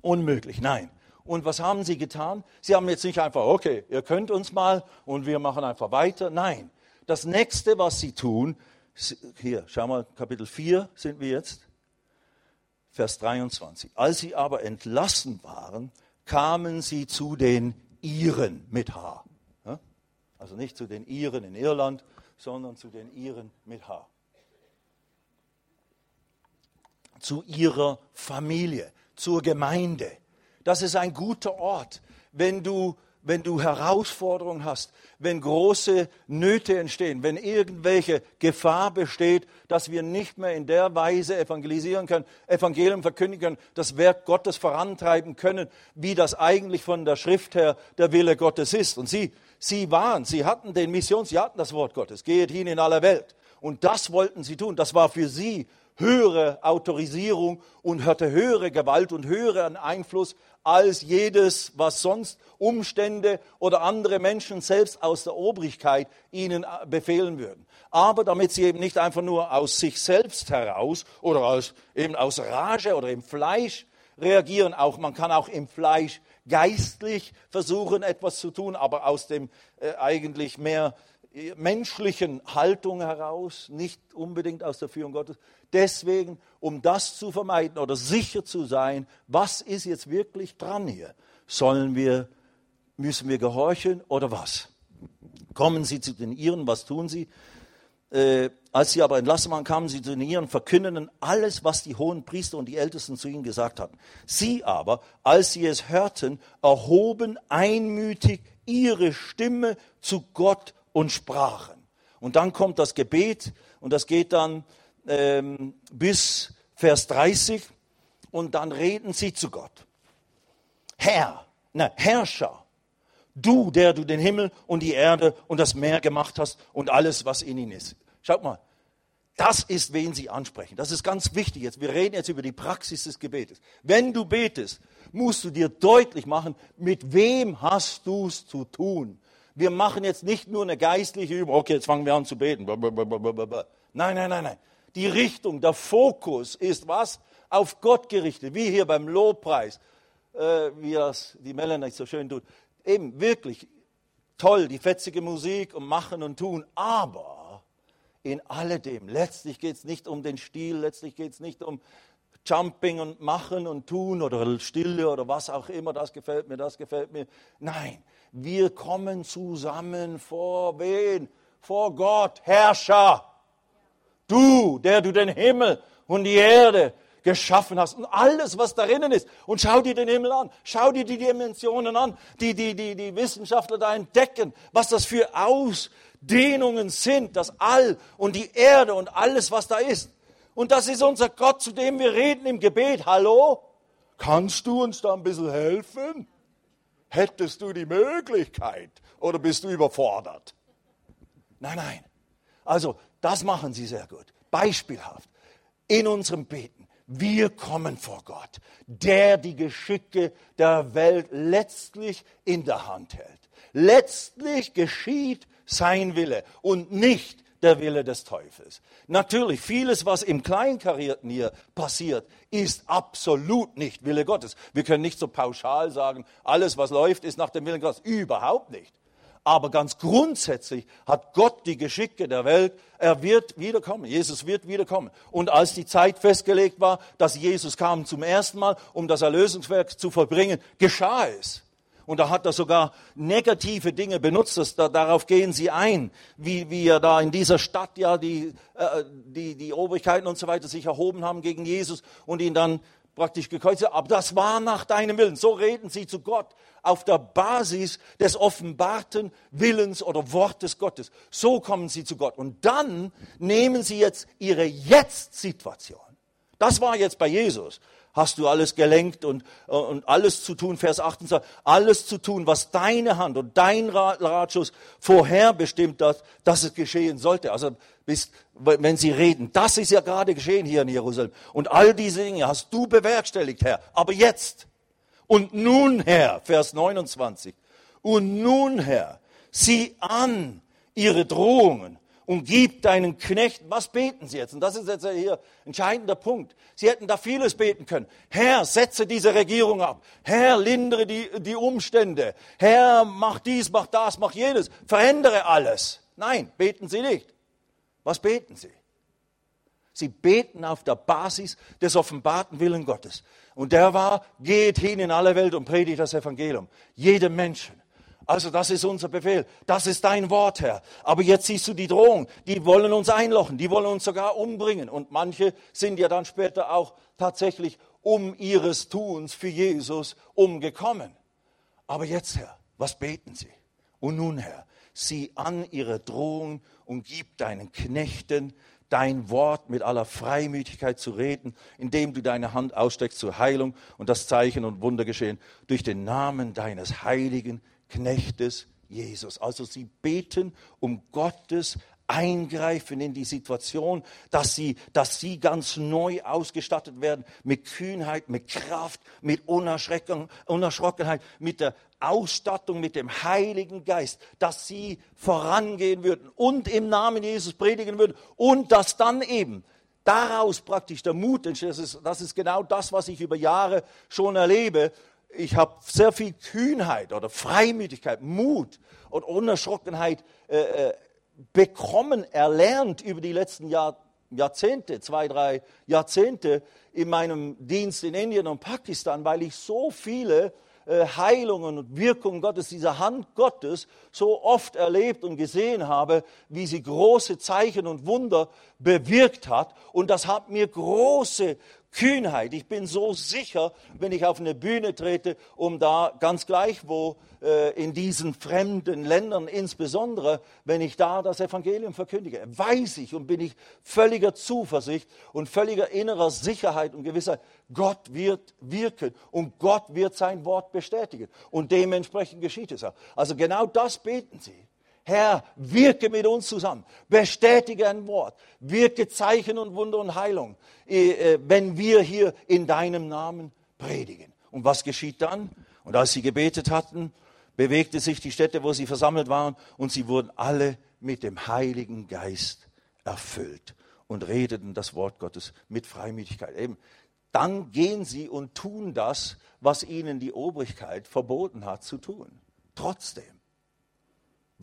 Unmöglich, nein. Und was haben sie getan? Sie haben jetzt nicht einfach, okay, ihr könnt uns mal und wir machen einfach weiter. Nein, das nächste, was sie tun, Hier, schau mal, Kapitel 4 sind wir jetzt. Vers 23. Als sie aber entlassen waren, kamen sie zu den Iren mit H. Also nicht zu den Iren in Irland, sondern zu den Iren mit H. Zu ihrer Familie, zur Gemeinde. Das ist ein guter Ort, wenn du wenn du Herausforderungen hast, wenn große Nöte entstehen, wenn irgendwelche Gefahr besteht, dass wir nicht mehr in der Weise evangelisieren können, Evangelium verkündigen können, das Werk Gottes vorantreiben können, wie das eigentlich von der Schrift her der Wille Gottes ist. Und sie, sie waren, sie hatten den Missions, sie hatten das Wort Gottes, geht hin in aller Welt. Und das wollten sie tun. Das war für sie höhere Autorisierung und hatte höhere Gewalt und höheren Einfluss als jedes, was sonst Umstände oder andere Menschen selbst aus der Obrigkeit ihnen äh, befehlen würden. Aber damit sie eben nicht einfach nur aus sich selbst heraus oder aus, eben aus Rage oder im Fleisch reagieren, auch man kann auch im Fleisch geistlich versuchen etwas zu tun, aber aus dem äh, eigentlich mehr menschlichen Haltung heraus, nicht unbedingt aus der Führung Gottes. Deswegen, um das zu vermeiden oder sicher zu sein, was ist jetzt wirklich dran hier? Sollen wir, müssen wir gehorchen oder was? Kommen sie zu den Iren, was tun sie? Äh, als sie aber entlassen waren, kamen sie zu den Iren, verkündeten alles, was die hohen Priester und die Ältesten zu ihnen gesagt hatten. Sie aber, als sie es hörten, erhoben einmütig ihre Stimme zu Gott und sprachen. Und dann kommt das Gebet und das geht dann ähm, bis Vers 30 und dann reden sie zu Gott. Herr, na, Herrscher, du, der du den Himmel und die Erde und das Meer gemacht hast und alles, was in ihnen ist. Schaut mal, das ist, wen sie ansprechen. Das ist ganz wichtig jetzt. Wir reden jetzt über die Praxis des Gebetes. Wenn du betest, musst du dir deutlich machen, mit wem hast du es zu tun wir machen jetzt nicht nur eine geistliche Übung, okay, jetzt fangen wir an zu beten. Nein, nein, nein, nein. Die Richtung, der Fokus ist was? Auf Gott gerichtet, wie hier beim Lobpreis, äh, wie das die Melanie so schön tut. Eben wirklich toll, die fetzige Musik und machen und tun, aber in alledem, letztlich geht es nicht um den Stil, letztlich geht es nicht um Jumping und machen und tun oder Stille oder was auch immer, das gefällt mir, das gefällt mir. Nein, wir kommen zusammen vor wen? Vor Gott, Herrscher. Du, der du den Himmel und die Erde geschaffen hast und alles, was darinnen ist. Und schau dir den Himmel an, schau dir die Dimensionen an, die die, die, die Wissenschaftler da entdecken, was das für Ausdehnungen sind, das All und die Erde und alles, was da ist. Und das ist unser Gott, zu dem wir reden im Gebet. Hallo? Kannst du uns da ein bisschen helfen? Hättest du die Möglichkeit oder bist du überfordert? Nein, nein. Also, das machen sie sehr gut. Beispielhaft. In unserem Beten. Wir kommen vor Gott, der die Geschicke der Welt letztlich in der Hand hält. Letztlich geschieht sein Wille und nicht der Wille des Teufels. Natürlich, vieles, was im Kleinkarierten hier passiert, ist absolut nicht Wille Gottes. Wir können nicht so pauschal sagen, alles, was läuft, ist nach dem Willen Gottes. Überhaupt nicht. Aber ganz grundsätzlich hat Gott die Geschicke der Welt. Er wird wiederkommen. Jesus wird wiederkommen. Und als die Zeit festgelegt war, dass Jesus kam zum ersten Mal, um das Erlösungswerk zu vollbringen, geschah es. Und da hat er sogar negative Dinge benutzt. Das, da, darauf gehen sie ein, wie, wie er da in dieser Stadt ja die, äh, die, die Obrigkeiten und so weiter sich erhoben haben gegen Jesus und ihn dann praktisch gekreuzigt. Aber das war nach deinem Willen. So reden sie zu Gott auf der Basis des offenbarten Willens oder Wortes Gottes. So kommen sie zu Gott. Und dann nehmen sie jetzt ihre Jetzt-Situation. Das war jetzt bei Jesus hast du alles gelenkt und, und alles zu tun, Vers 28, alles zu tun, was deine Hand und dein Ratschuss vorherbestimmt hat, dass es geschehen sollte. Also bis, wenn sie reden, das ist ja gerade geschehen hier in Jerusalem. Und all diese Dinge hast du bewerkstelligt, Herr. Aber jetzt. Und nun, Herr, Vers 29. Und nun, Herr, sieh an ihre Drohungen und gib deinen Knechten, was beten sie jetzt? Und das ist jetzt hier entscheidender Punkt. Sie hätten da vieles beten können. Herr, setze diese Regierung ab. Herr, lindere die, die Umstände. Herr, mach dies, mach das, mach jenes. Verändere alles. Nein, beten sie nicht. Was beten sie? Sie beten auf der Basis des offenbarten Willen Gottes. Und der war, geht hin in alle Welt und predigt das Evangelium. Jedem Menschen. Also das ist unser Befehl. Das ist dein Wort, Herr. Aber jetzt siehst du die Drohung. Die wollen uns einlochen. Die wollen uns sogar umbringen. Und manche sind ja dann später auch tatsächlich um ihres Tuns für Jesus umgekommen. Aber jetzt, Herr, was beten sie? Und nun, Herr, sieh an ihre Drohung und gib deinen Knechten dein Wort mit aller Freimütigkeit zu reden, indem du deine Hand aussteckst zur Heilung und das Zeichen und Wunder geschehen durch den Namen deines heiligen Knechtes Jesus. Also sie beten um Gottes eingreifen in die Situation, dass sie, dass sie ganz neu ausgestattet werden mit Kühnheit, mit Kraft, mit Unerschrockenheit, mit der Ausstattung mit dem Heiligen Geist, dass sie vorangehen würden und im Namen Jesus predigen würden und dass dann eben daraus praktisch der Mut entsteht. Das ist, das ist genau das, was ich über Jahre schon erlebe. Ich habe sehr viel Kühnheit oder Freimütigkeit, Mut und Unerschrockenheit äh, äh bekommen, erlernt über die letzten Jahr, Jahrzehnte, zwei, drei Jahrzehnte in meinem Dienst in Indien und Pakistan, weil ich so viele äh, Heilungen und Wirkungen Gottes, dieser Hand Gottes so oft erlebt und gesehen habe, wie sie große Zeichen und Wunder bewirkt hat. Und das hat mir große Kühnheit. Ich bin so sicher, wenn ich auf eine Bühne trete, um da ganz gleich wo äh, in diesen fremden Ländern insbesondere, wenn ich da das Evangelium verkündige, weiß ich und bin ich völliger Zuversicht und völliger innerer Sicherheit und Gewissheit, Gott wird wirken und Gott wird sein Wort bestätigen. Und dementsprechend geschieht es auch. Also genau das beten sie. Herr, wirke mit uns zusammen, bestätige ein Wort, wirke Zeichen und Wunder und Heilung, äh, äh, wenn wir hier in deinem Namen predigen. Und was geschieht dann? Und als sie gebetet hatten, bewegte sich die Stätte, wo sie versammelt waren, und sie wurden alle mit dem Heiligen Geist erfüllt und redeten das Wort Gottes mit Freimütigkeit. Eben, dann gehen sie und tun das, was ihnen die Obrigkeit verboten hat zu tun. Trotzdem.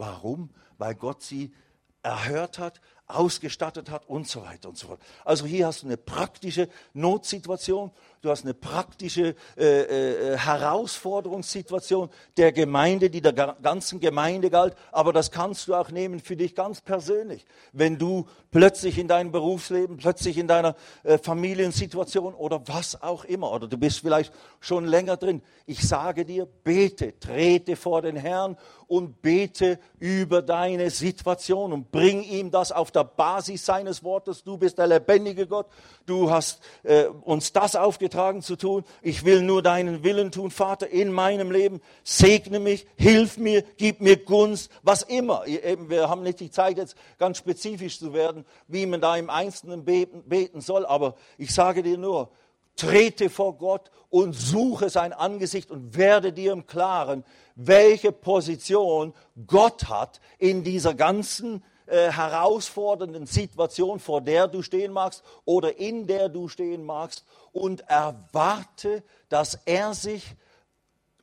Warum? Weil Gott sie erhört hat, ausgestattet hat und so weiter und so fort. Also hier hast du eine praktische Notsituation, du hast eine praktische äh, äh, Herausforderungssituation der Gemeinde, die der ganzen Gemeinde galt, aber das kannst du auch nehmen für dich ganz persönlich. Wenn du plötzlich in deinem Berufsleben, plötzlich in deiner äh, Familiensituation oder was auch immer, oder du bist vielleicht schon länger drin, ich sage dir, bete, trete vor den Herrn und bete über deine Situation und bring ihm das auf der Basis seines Wortes. Du bist der lebendige Gott. Du hast äh, uns das aufgetragen zu tun. Ich will nur deinen Willen tun, Vater, in meinem Leben. Segne mich, hilf mir, gib mir Gunst, was immer. Wir haben nicht die Zeit, jetzt ganz spezifisch zu werden, wie man da im Einzelnen beten soll. Aber ich sage dir nur, trete vor Gott und suche sein Angesicht und werde dir im Klaren, welche Position Gott hat in dieser ganzen äh, herausfordernden Situation, vor der du stehen magst oder in der du stehen magst und erwarte, dass er sich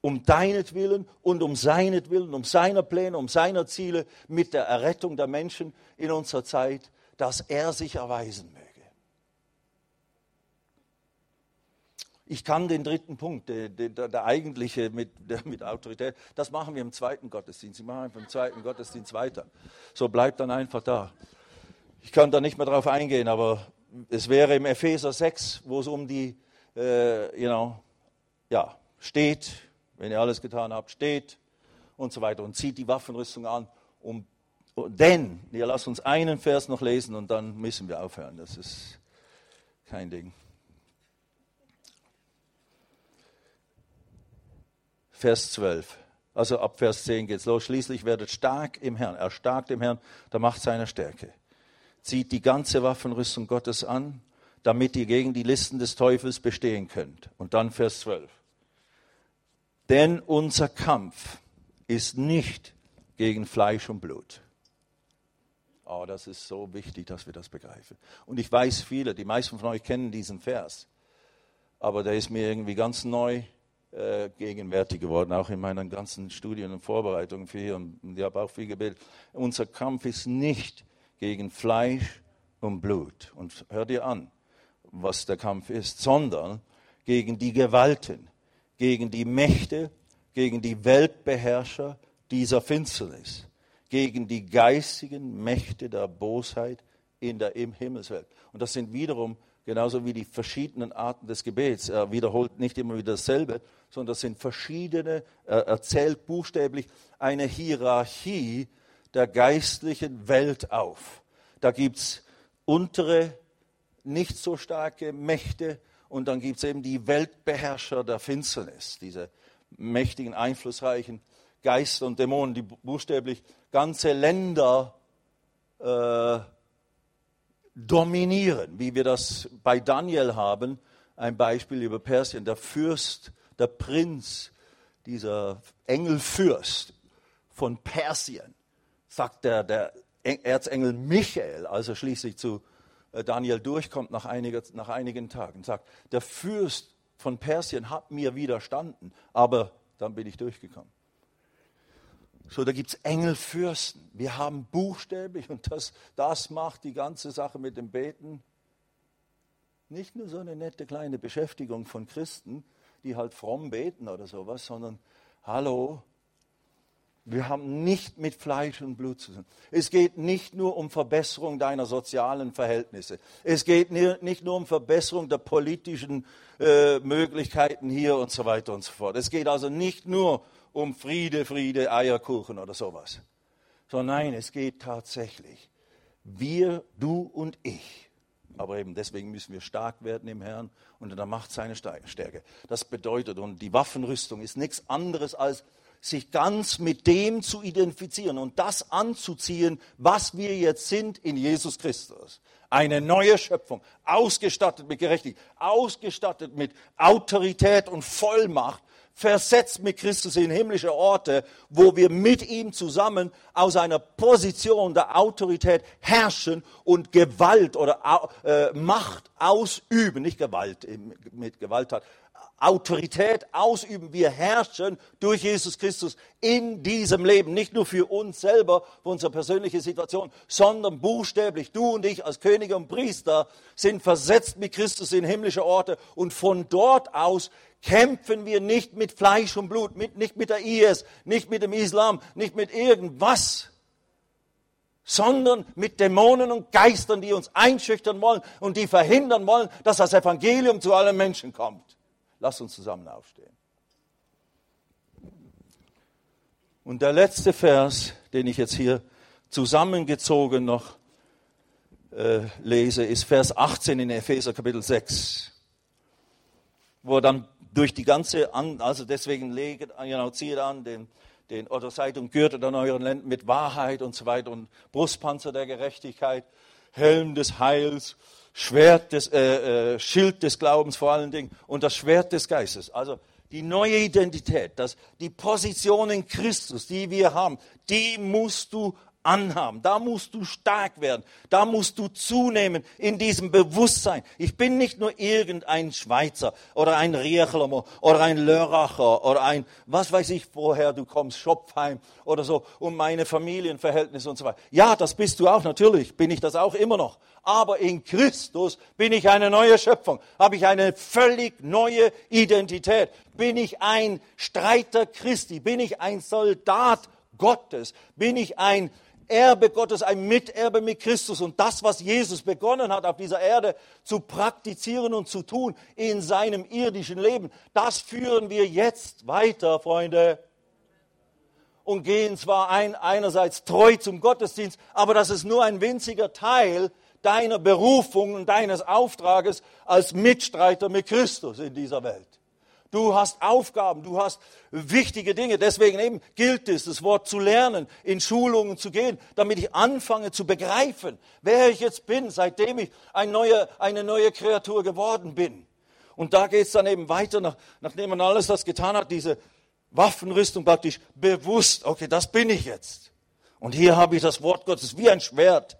um deinetwillen und um seinetwillen, um seiner Pläne, um seiner Ziele mit der Errettung der Menschen in unserer Zeit, dass er sich erweisen möge. Ich kann den dritten Punkt, der, der, der eigentliche mit, der, mit Autorität, das machen wir im zweiten Gottesdienst. Ich mache einfach im zweiten Gottesdienst weiter. So bleibt dann einfach da. Ich kann da nicht mehr drauf eingehen, aber es wäre im Epheser 6, wo es um die, äh, you know, ja, steht, wenn ihr alles getan habt, steht und so weiter und zieht die Waffenrüstung an. Um, denn, ihr lasst uns einen Vers noch lesen und dann müssen wir aufhören. Das ist kein Ding. Vers 12. Also ab Vers 10 geht es los. Schließlich werdet stark im Herrn. Er stark im Herrn, der Macht seiner Stärke. Zieht die ganze Waffenrüstung Gottes an, damit ihr gegen die Listen des Teufels bestehen könnt. Und dann Vers 12. Denn unser Kampf ist nicht gegen Fleisch und Blut. Oh, das ist so wichtig, dass wir das begreifen. Und ich weiß viele, die meisten von euch kennen diesen Vers, aber der ist mir irgendwie ganz neu äh, gegenwärtig geworden, auch in meinen ganzen Studien und Vorbereitungen für hier. Und ich habe auch viel gebetet. Unser Kampf ist nicht gegen Fleisch und Blut. Und hör dir an, was der Kampf ist, sondern gegen die Gewalten, gegen die Mächte, gegen die Weltbeherrscher dieser Finsternis, gegen die geistigen Mächte der Bosheit in der Himmelswelt. Und das sind wiederum genauso wie die verschiedenen Arten des Gebets. Er wiederholt nicht immer wieder dasselbe, sondern das sind verschiedene, er erzählt buchstäblich eine Hierarchie der geistlichen Welt auf. Da gibt es untere, nicht so starke Mächte und dann gibt es eben die Weltbeherrscher der Finsternis, diese mächtigen, einflussreichen Geister und Dämonen, die buchstäblich ganze Länder äh, dominieren, wie wir das bei Daniel haben. Ein Beispiel über Persien, der Fürst, der Prinz, dieser Engelfürst von Persien, sagt der, der Erzengel Michael, als er schließlich zu äh, Daniel durchkommt nach, einiger, nach einigen Tagen, sagt, der Fürst von Persien hat mir widerstanden, aber dann bin ich durchgekommen. So, da gibt es Engelfürsten. Wir haben buchstäblich, und das, das macht die ganze Sache mit dem Beten nicht nur so eine nette kleine Beschäftigung von Christen, die halt fromm beten oder sowas, sondern hallo, wir haben nicht mit Fleisch und Blut zu tun. Es geht nicht nur um Verbesserung deiner sozialen Verhältnisse. Es geht nicht nur um Verbesserung der politischen äh, Möglichkeiten hier und so weiter und so fort. Es geht also nicht nur um Friede, Friede, Eierkuchen oder sowas. Sondern nein, es geht tatsächlich. Wir, du und ich. Aber eben deswegen müssen wir stark werden im Herrn und in der Macht seiner Stärke. Das bedeutet, und die Waffenrüstung ist nichts anderes als sich ganz mit dem zu identifizieren und das anzuziehen, was wir jetzt sind in Jesus Christus. Eine neue Schöpfung, ausgestattet mit Gerechtigkeit, ausgestattet mit Autorität und Vollmacht, versetzt mit Christus in himmlische Orte, wo wir mit ihm zusammen aus einer Position der Autorität herrschen und Gewalt oder äh, Macht ausüben, nicht Gewalt mit Gewalt hat, Autorität ausüben. Wir herrschen durch Jesus Christus in diesem Leben, nicht nur für uns selber, für unsere persönliche Situation, sondern buchstäblich, du und ich als Könige und Priester sind versetzt mit Christus in himmlische Orte und von dort aus kämpfen wir nicht mit Fleisch und Blut, mit, nicht mit der IS, nicht mit dem Islam, nicht mit irgendwas, sondern mit Dämonen und Geistern, die uns einschüchtern wollen und die verhindern wollen, dass das Evangelium zu allen Menschen kommt. Lass uns zusammen aufstehen. Und der letzte Vers, den ich jetzt hier zusammengezogen noch äh, lese, ist Vers 18 in Epheser Kapitel 6, wo dann durch die ganze, also deswegen legt, genau, zieht an den, den, oder seid umgürtet an euren Lenden mit Wahrheit und so weiter und Brustpanzer der Gerechtigkeit, Helm des Heils Schwert des, äh, äh, Schild des Glaubens vor allen Dingen und das Schwert des Geistes. Also die neue Identität, das, die Position in Christus, die wir haben, die musst du anhaben. Da musst du stark werden. Da musst du zunehmen in diesem Bewusstsein. Ich bin nicht nur irgendein Schweizer oder ein Riechler oder ein Lörracher oder ein, was weiß ich, woher du kommst, Schopfheim oder so, um meine Familienverhältnisse und so weiter. Ja, das bist du auch, natürlich bin ich das auch immer noch. Aber in Christus bin ich eine neue Schöpfung, habe ich eine völlig neue Identität. Bin ich ein Streiter Christi, bin ich ein Soldat Gottes, bin ich ein Erbe Gottes, ein Miterbe mit Christus. Und das, was Jesus begonnen hat auf dieser Erde zu praktizieren und zu tun in seinem irdischen Leben, das führen wir jetzt weiter, Freunde. Und gehen zwar ein, einerseits treu zum Gottesdienst, aber das ist nur ein winziger Teil deiner Berufung und deines Auftrages als Mitstreiter mit Christus in dieser Welt. Du hast Aufgaben, du hast wichtige Dinge. Deswegen eben gilt es, das Wort zu lernen, in Schulungen zu gehen, damit ich anfange zu begreifen, wer ich jetzt bin, seitdem ich ein neue, eine neue Kreatur geworden bin. Und da geht es dann eben weiter, nach, nachdem man alles das getan hat, diese Waffenrüstung praktisch bewusst, okay, das bin ich jetzt. Und hier habe ich das Wort Gottes wie ein Schwert.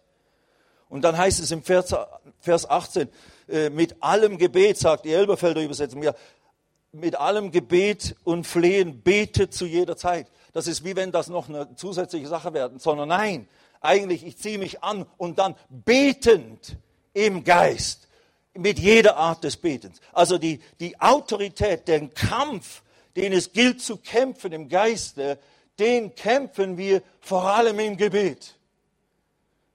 Und dann heißt es im Vers, Vers 18, äh, mit allem Gebet, sagt die Elberfelder Übersetzung, ja, mit allem Gebet und Flehen betet zu jeder Zeit. Das ist wie wenn das noch eine zusätzliche Sache wäre, sondern nein, eigentlich, ich ziehe mich an und dann betend im Geist, mit jeder Art des Betens. Also die, die Autorität, den Kampf, den es gilt zu kämpfen im Geiste, den kämpfen wir vor allem im Gebet.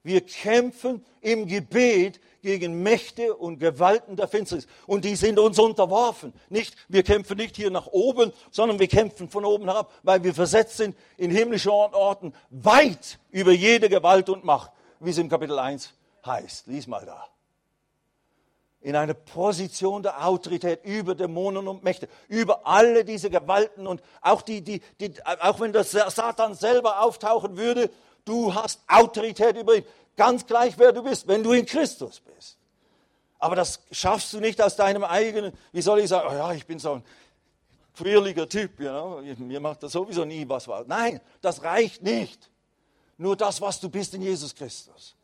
Wir kämpfen im Gebet gegen Mächte und Gewalten der Finsternis. Und die sind uns unterworfen. Nicht, wir kämpfen nicht hier nach oben, sondern wir kämpfen von oben herab, weil wir versetzt sind in himmlische Orten weit über jede Gewalt und Macht, wie es im Kapitel 1 heißt. Lies mal da. In eine Position der Autorität über Dämonen und Mächte, über alle diese Gewalten und auch die, die, die auch wenn der Satan selber auftauchen würde, du hast Autorität über ihn. Ganz gleich, wer du bist, wenn du in Christus bist. Aber das schaffst du nicht aus deinem eigenen, wie soll ich sagen, oh ja, ich bin so ein quirliger Typ, you know? mir macht das sowieso nie was. Nein, das reicht nicht. Nur das, was du bist in Jesus Christus.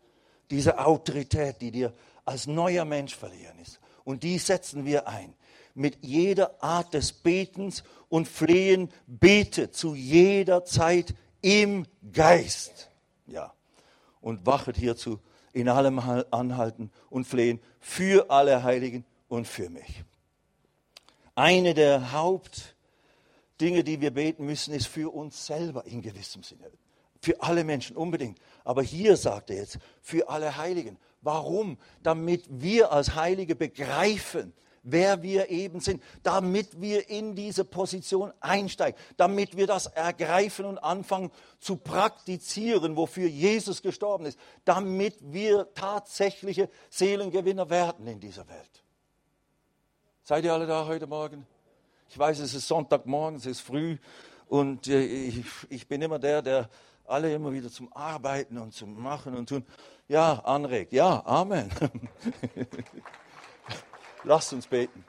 Diese Autorität, die dir als neuer Mensch verliehen ist. Und die setzen wir ein. Mit jeder Art des Betens und Flehen bete zu jeder Zeit im Geist. Ja und wachet hierzu in allem Anhalten und Flehen für alle Heiligen und für mich. Eine der Hauptdinge, die wir beten müssen, ist für uns selber in gewissem Sinne. Für alle Menschen unbedingt. Aber hier sagt er jetzt, für alle Heiligen. Warum? Damit wir als Heilige begreifen, wer wir eben sind, damit wir in diese Position einsteigen, damit wir das ergreifen und anfangen zu praktizieren, wofür Jesus gestorben ist, damit wir tatsächliche Seelengewinner werden in dieser Welt. Seid ihr alle da heute Morgen? Ich weiß, es ist Sonntagmorgen, es ist früh und äh, ich, ich bin immer der, der alle immer wieder zum Arbeiten und zum Machen und tun, ja, anregt. Ja, Amen. Lasst uns beten.